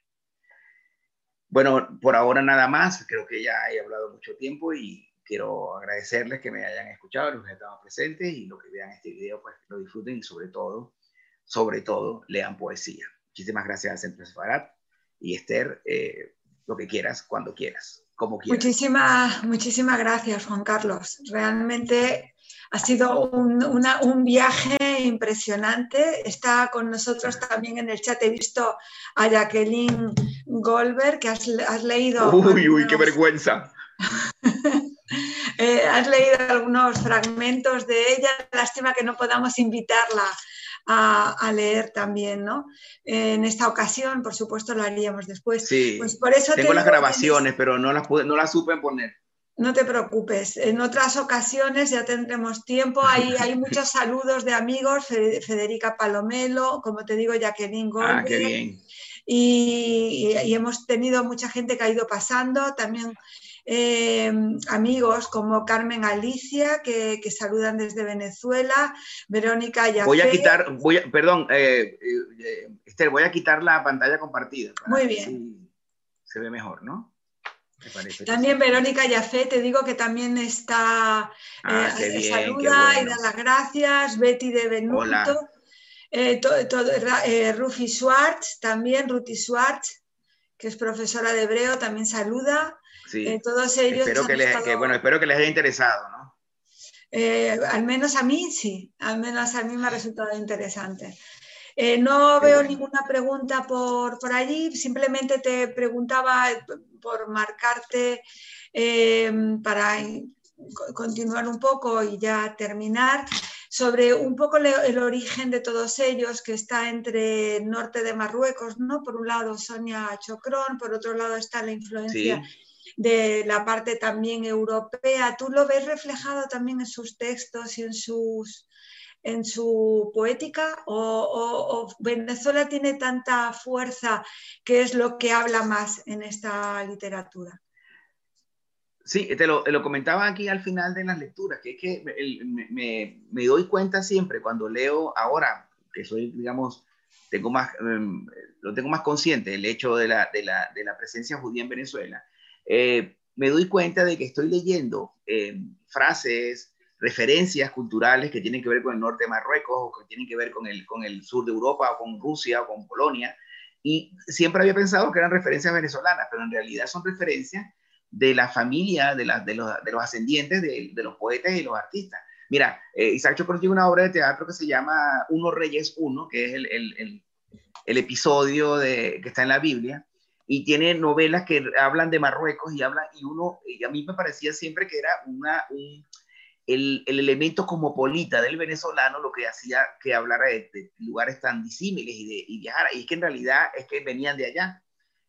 Bueno, por ahora nada más, creo que ya he hablado mucho tiempo y quiero agradecerles que me hayan escuchado, los que estaban presentes y los que vean este video, pues lo disfruten y sobre todo, sobre todo, lean poesía. Muchísimas gracias al Centro Separat y Esther, eh, lo que quieras, cuando quieras. Muchísimas, muchísimas gracias, Juan Carlos. Realmente ha sido un, viaje impresionante. Está con nosotros también en el chat. He visto a Jacqueline Goldberg, que has, leído. Uy, uy, qué vergüenza. Eh, has leído algunos fragmentos de ella. Lástima que no podamos invitarla a, leer también, ¿no? En esta ocasión, por supuesto, lo haríamos después. Sí, pues por eso tengo las grabaciones, pero no las, no las supe poner. No te preocupes, en otras ocasiones ya tendremos tiempo. Hay, hay muchos saludos de amigos, Federica Palomelo, como te digo, Jacqueline Goldberg. Ah, qué bien. Y, y, hemos tenido mucha gente que ha ido pasando. También eh, amigos como Carmen Alicia, que, saludan desde Venezuela, Verónica Yafé. Voy a quitar, voy a, perdón, eh, eh, Esther, voy a quitar la pantalla compartida. Muy bien. se ve mejor, ¿no? También Verónica Yafé, te digo que también está, ah, saluda y da las gracias, Betty de Benuto. Rufi Schwartz, también Ruti Schwartz, que es profesora de hebreo, también saluda. Sí. Eh, todos ellos. Espero que, les, bueno, espero que les haya interesado, ¿no? Eh, al menos a mí sí, al menos a mí me ha resultado interesante. Eh, no veo ninguna pregunta por, por, allí, simplemente te preguntaba por marcarte para continuar un poco y ya terminar sobre un poco el origen de todos ellos, que está entre el norte de Marruecos, ¿no? Por un lado Sonia Chocrón, por otro lado está la influencia de la parte también europea. ¿Tú lo ves reflejado también en sus textos y en sus en su poética o, Venezuela tiene tanta fuerza que es lo que habla más en esta literatura? Sí, te lo, comentaba aquí al final de las lecturas, que es que me, doy cuenta siempre cuando leo ahora, que soy, digamos, tengo más, em, lo tengo más consciente, el hecho de la, presencia judía en Venezuela, eh, me doy cuenta de que estoy leyendo eh, frases, referencias culturales que tienen que ver con el norte de Marruecos o que tienen que ver con el, con el sur de Europa o con Rusia o con Polonia. Y siempre había pensado que eran referencias venezolanas, pero en realidad son referencias de la familia, de, de, los, de los, ascendientes de, de, los poetas y los artistas. Mira, eh, Isaac Chocron tiene una obra de teatro que se llama Uno Reyes Uno, que es el, el, el, episodio de, que está en la Biblia, y tiene novelas que hablan de Marruecos y hablan, y uno, y a mí me parecía siempre que era una, el, el, elemento cosmopolita del venezolano lo que hacía que hablara de, lugares tan disímiles y, de, y viajara, y es que en realidad es que venían de allá.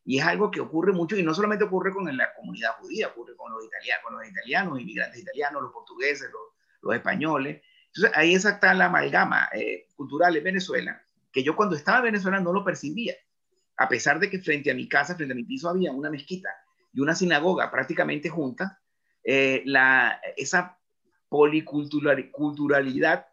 Y es algo que ocurre mucho, y no solamente ocurre con la comunidad judía, ocurre con los italianos, con los italianos, inmigrantes italianos, los portugueses, los, los españoles. Entonces ahí está la amalgama eh, cultural en Venezuela, que yo cuando estaba en Venezuela no lo percibía a pesar de que frente a mi casa, frente a mi piso, había una mezquita. y una sinagoga prácticamente juntas, eh, la, esa policulturalidad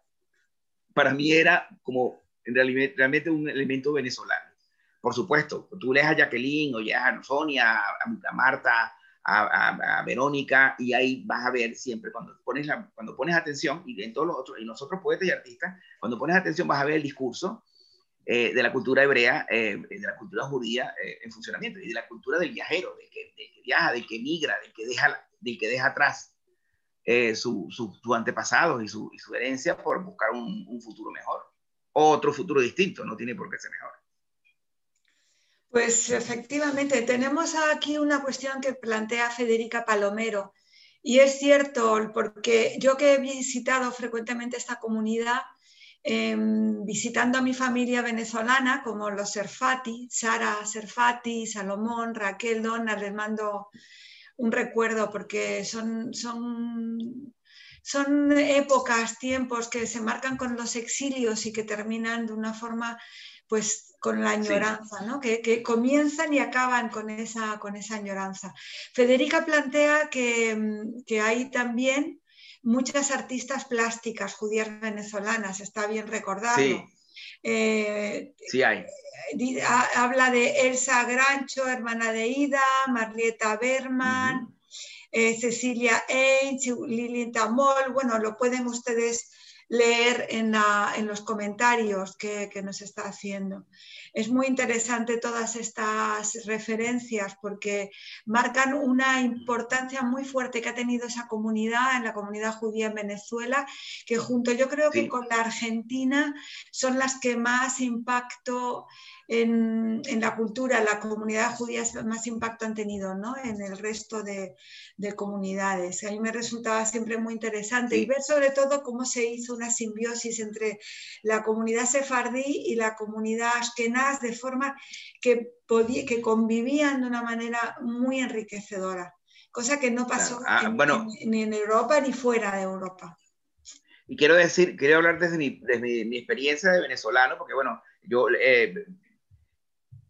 para mí era como realmente un elemento venezolano. Por supuesto, tú lees a Jacqueline o ya a Sonia, a, Marta, a, Verónica, y ahí vas a ver siempre, cuando pones, la, cuando pones atención, y en todos los otros, y nosotros poetas y artistas, cuando pones atención vas a ver el discurso eh, de la cultura hebrea, eh, de la cultura judía eh, en funcionamiento, y de la cultura del viajero, de que, viaja, del que migra, del que deja, del que deja atrás sus su, su antepasados y su, herencia por buscar un, futuro mejor, otro futuro distinto, no tiene por qué ser mejor. Pues efectivamente, tenemos aquí una cuestión que plantea Federica Palomero. Y es cierto, porque yo que he visitado frecuentemente esta comunidad, em, visitando a mi familia venezolana, como los Serfati, Sara Serfati, Salomón, Raquel Donna, les mando un recuerdo porque son, son, son épocas, tiempos que se marcan con los exilios y que terminan de una forma pues con la añoranza, ¿no? que, comienzan y acaban con esa, con esa añoranza. Federica plantea que, que, hay también muchas artistas plásticas judías venezolanas, está bien recordarlo. Sí, eh, sí hay. Eh, habla de Elsa Grancho, hermana de Ida, Marlieta Berman, eh, Cecilia Ainz, Lili Tamol, bueno, lo pueden ustedes leer en, los comentarios que, nos está haciendo. Es muy interesante todas estas referencias porque marcan una importancia muy fuerte que ha tenido esa comunidad, en la comunidad judía en Venezuela, que junto yo creo que con la Argentina son las que más impacto en, la cultura, la comunidad judía más impacto han tenido ¿no? en el resto de, comunidades. A mí me resultaba siempre muy interesante y ver sobre todo cómo se hizo una simbiosis entre la comunidad sefardí y la comunidad ashkenaz de forma que, podía, que convivían de una manera muy enriquecedora, cosa que no pasó ah, ni en Europa ni fuera de Europa. Y quiero decir, quiero hablar desde mi, mi, experiencia de venezolano, porque bueno, yo eh,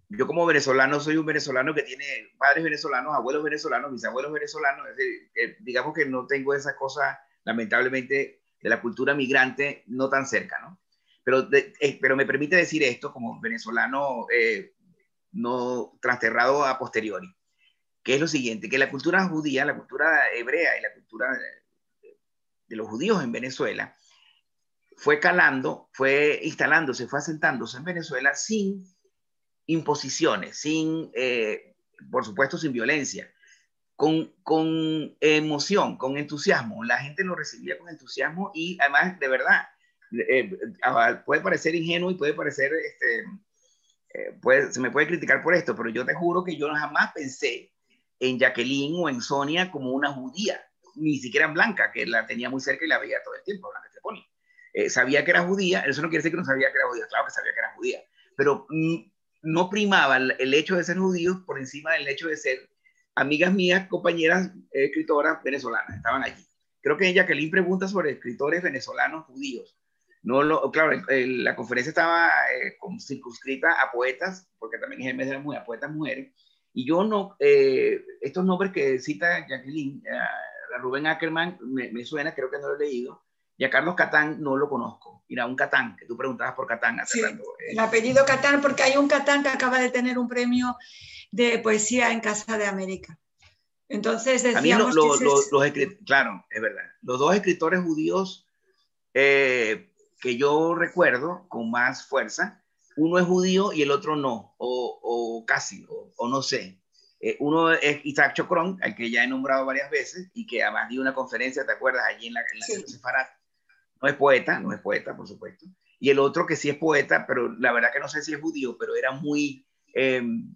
yo como venezolano soy un venezolano que tiene padres venezolanos, abuelos venezolanos, mis abuelos venezolanos, es decir, digamos que no tengo esa cosa, lamentablemente, de la cultura migrante no tan cerca, ¿no? Pero, eh, pero me permite decir esto como venezolano eh, no trasterrado a posteriori, que es lo siguiente, que la cultura judía, la cultura hebrea y la cultura de, de los judíos en Venezuela fue calando, fue instalándose, fue asentándose en Venezuela sin imposiciones, sin, eh, por supuesto, sin violencia, con, con, emoción, con entusiasmo. La gente lo recibía con entusiasmo y además, de verdad, eh, puede parecer ingenuo y puede parecer, este, eh, se me puede criticar por esto, pero yo te juro que yo jamás pensé en Jacqueline o en Sonia como una judía, ni siquiera en Blanca, que la tenía muy cerca y la veía todo el tiempo, Blanca sabía que era judía, eso no quiere decir que no sabía que era judía, claro que sabía que era judía, pero mm, no primaba el hecho de ser judíos por encima del hecho de ser amigas mías, compañeras eh, escritoras venezolanas, estaban allí. Creo que Jacqueline pregunta sobre escritores venezolanos judíos. No lo, claro, la conferencia estaba eh, circunscrita a poetas, porque también es el mes de a poetas mujeres, y yo no, eh, estos nombres que cita Jacqueline, Rubén Ackerman, me, me, suena, creo que no lo he leído, y a Carlos Catán no lo conozco. Mira, un Catán, que tú preguntabas por Catán hace eh. El apellido Catán, porque hay un Catán que acaba de tener un premio de poesía en Casa de América. Entonces decíamos Claro, es verdad. Los dos escritores judíos eh, que yo recuerdo con más fuerza, uno es judío y el otro no, o, casi, o, no sé. Eh, uno es Isaac Chocron, al que ya he nombrado varias veces, y que además dio una conferencia, ¿te acuerdas? Allí en la, en la no es poeta, no es poeta, por supuesto. Y el otro que sí es poeta, pero la verdad que no sé si es judío, pero era muy em,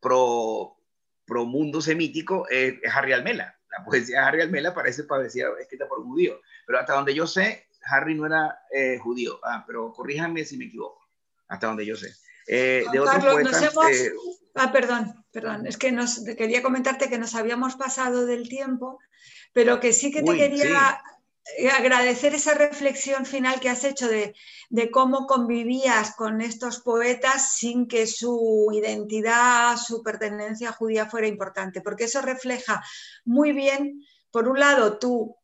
pro, pro mundo semítico, es Harry Almela. La poesía de Harry Almela parece poesía escrita por un judío. Pero hasta donde yo sé, Harry no era eh, judío. Ah, pero corríjanme si me equivoco. Hasta donde yo sé. Eh, de otros poetas, eh, Ah, perdón, perdón. Es que nos, quería comentarte que nos habíamos pasado del tiempo, pero que sí que te quería agradecer esa reflexión final que has hecho de, cómo convivías con estos poetas sin que su identidad, su pertenencia judía fuera importante, porque eso refleja muy bien, por un lado, tú eh,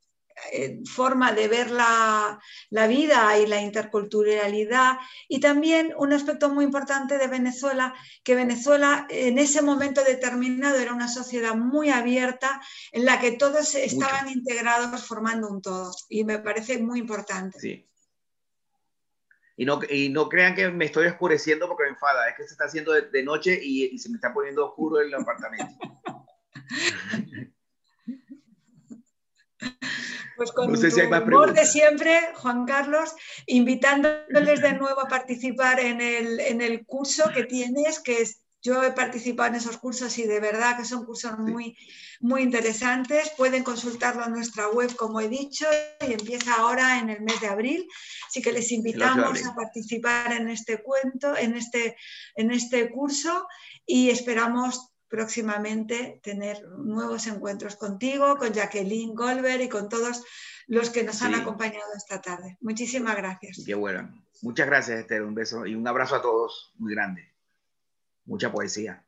forma de ver la, vida y la interculturalidad y también un aspecto muy importante de Venezuela, que Venezuela en ese momento determinado era una sociedad muy abierta en la que todos estaban integrados formando un todo y me parece muy importante. Sí. Y no, y no crean que me estoy oscureciendo porque me enfada, es que se está haciendo de, noche y, y se me está poniendo oscuro el apartamento. Pues con tu humor de siempre, Juan Carlos, invitándoles de nuevo a participar en el, curso que tienes, que yo he participado en esos cursos y de verdad que son cursos muy, muy interesantes. Pueden consultarlo en nuestra web, como he dicho, y empieza ahora en el mes de abril. Así que les invitamos a participar en este cuento, en este, en este curso y esperamos próximamente tener nuevos encuentros contigo, con Jacqueline Goldberg y con todos los que nos han acompañado esta tarde. Muchísimas gracias. Qué bueno. Muchas gracias, Esther. Un beso y un abrazo a todos muy grande. Mucha poesía.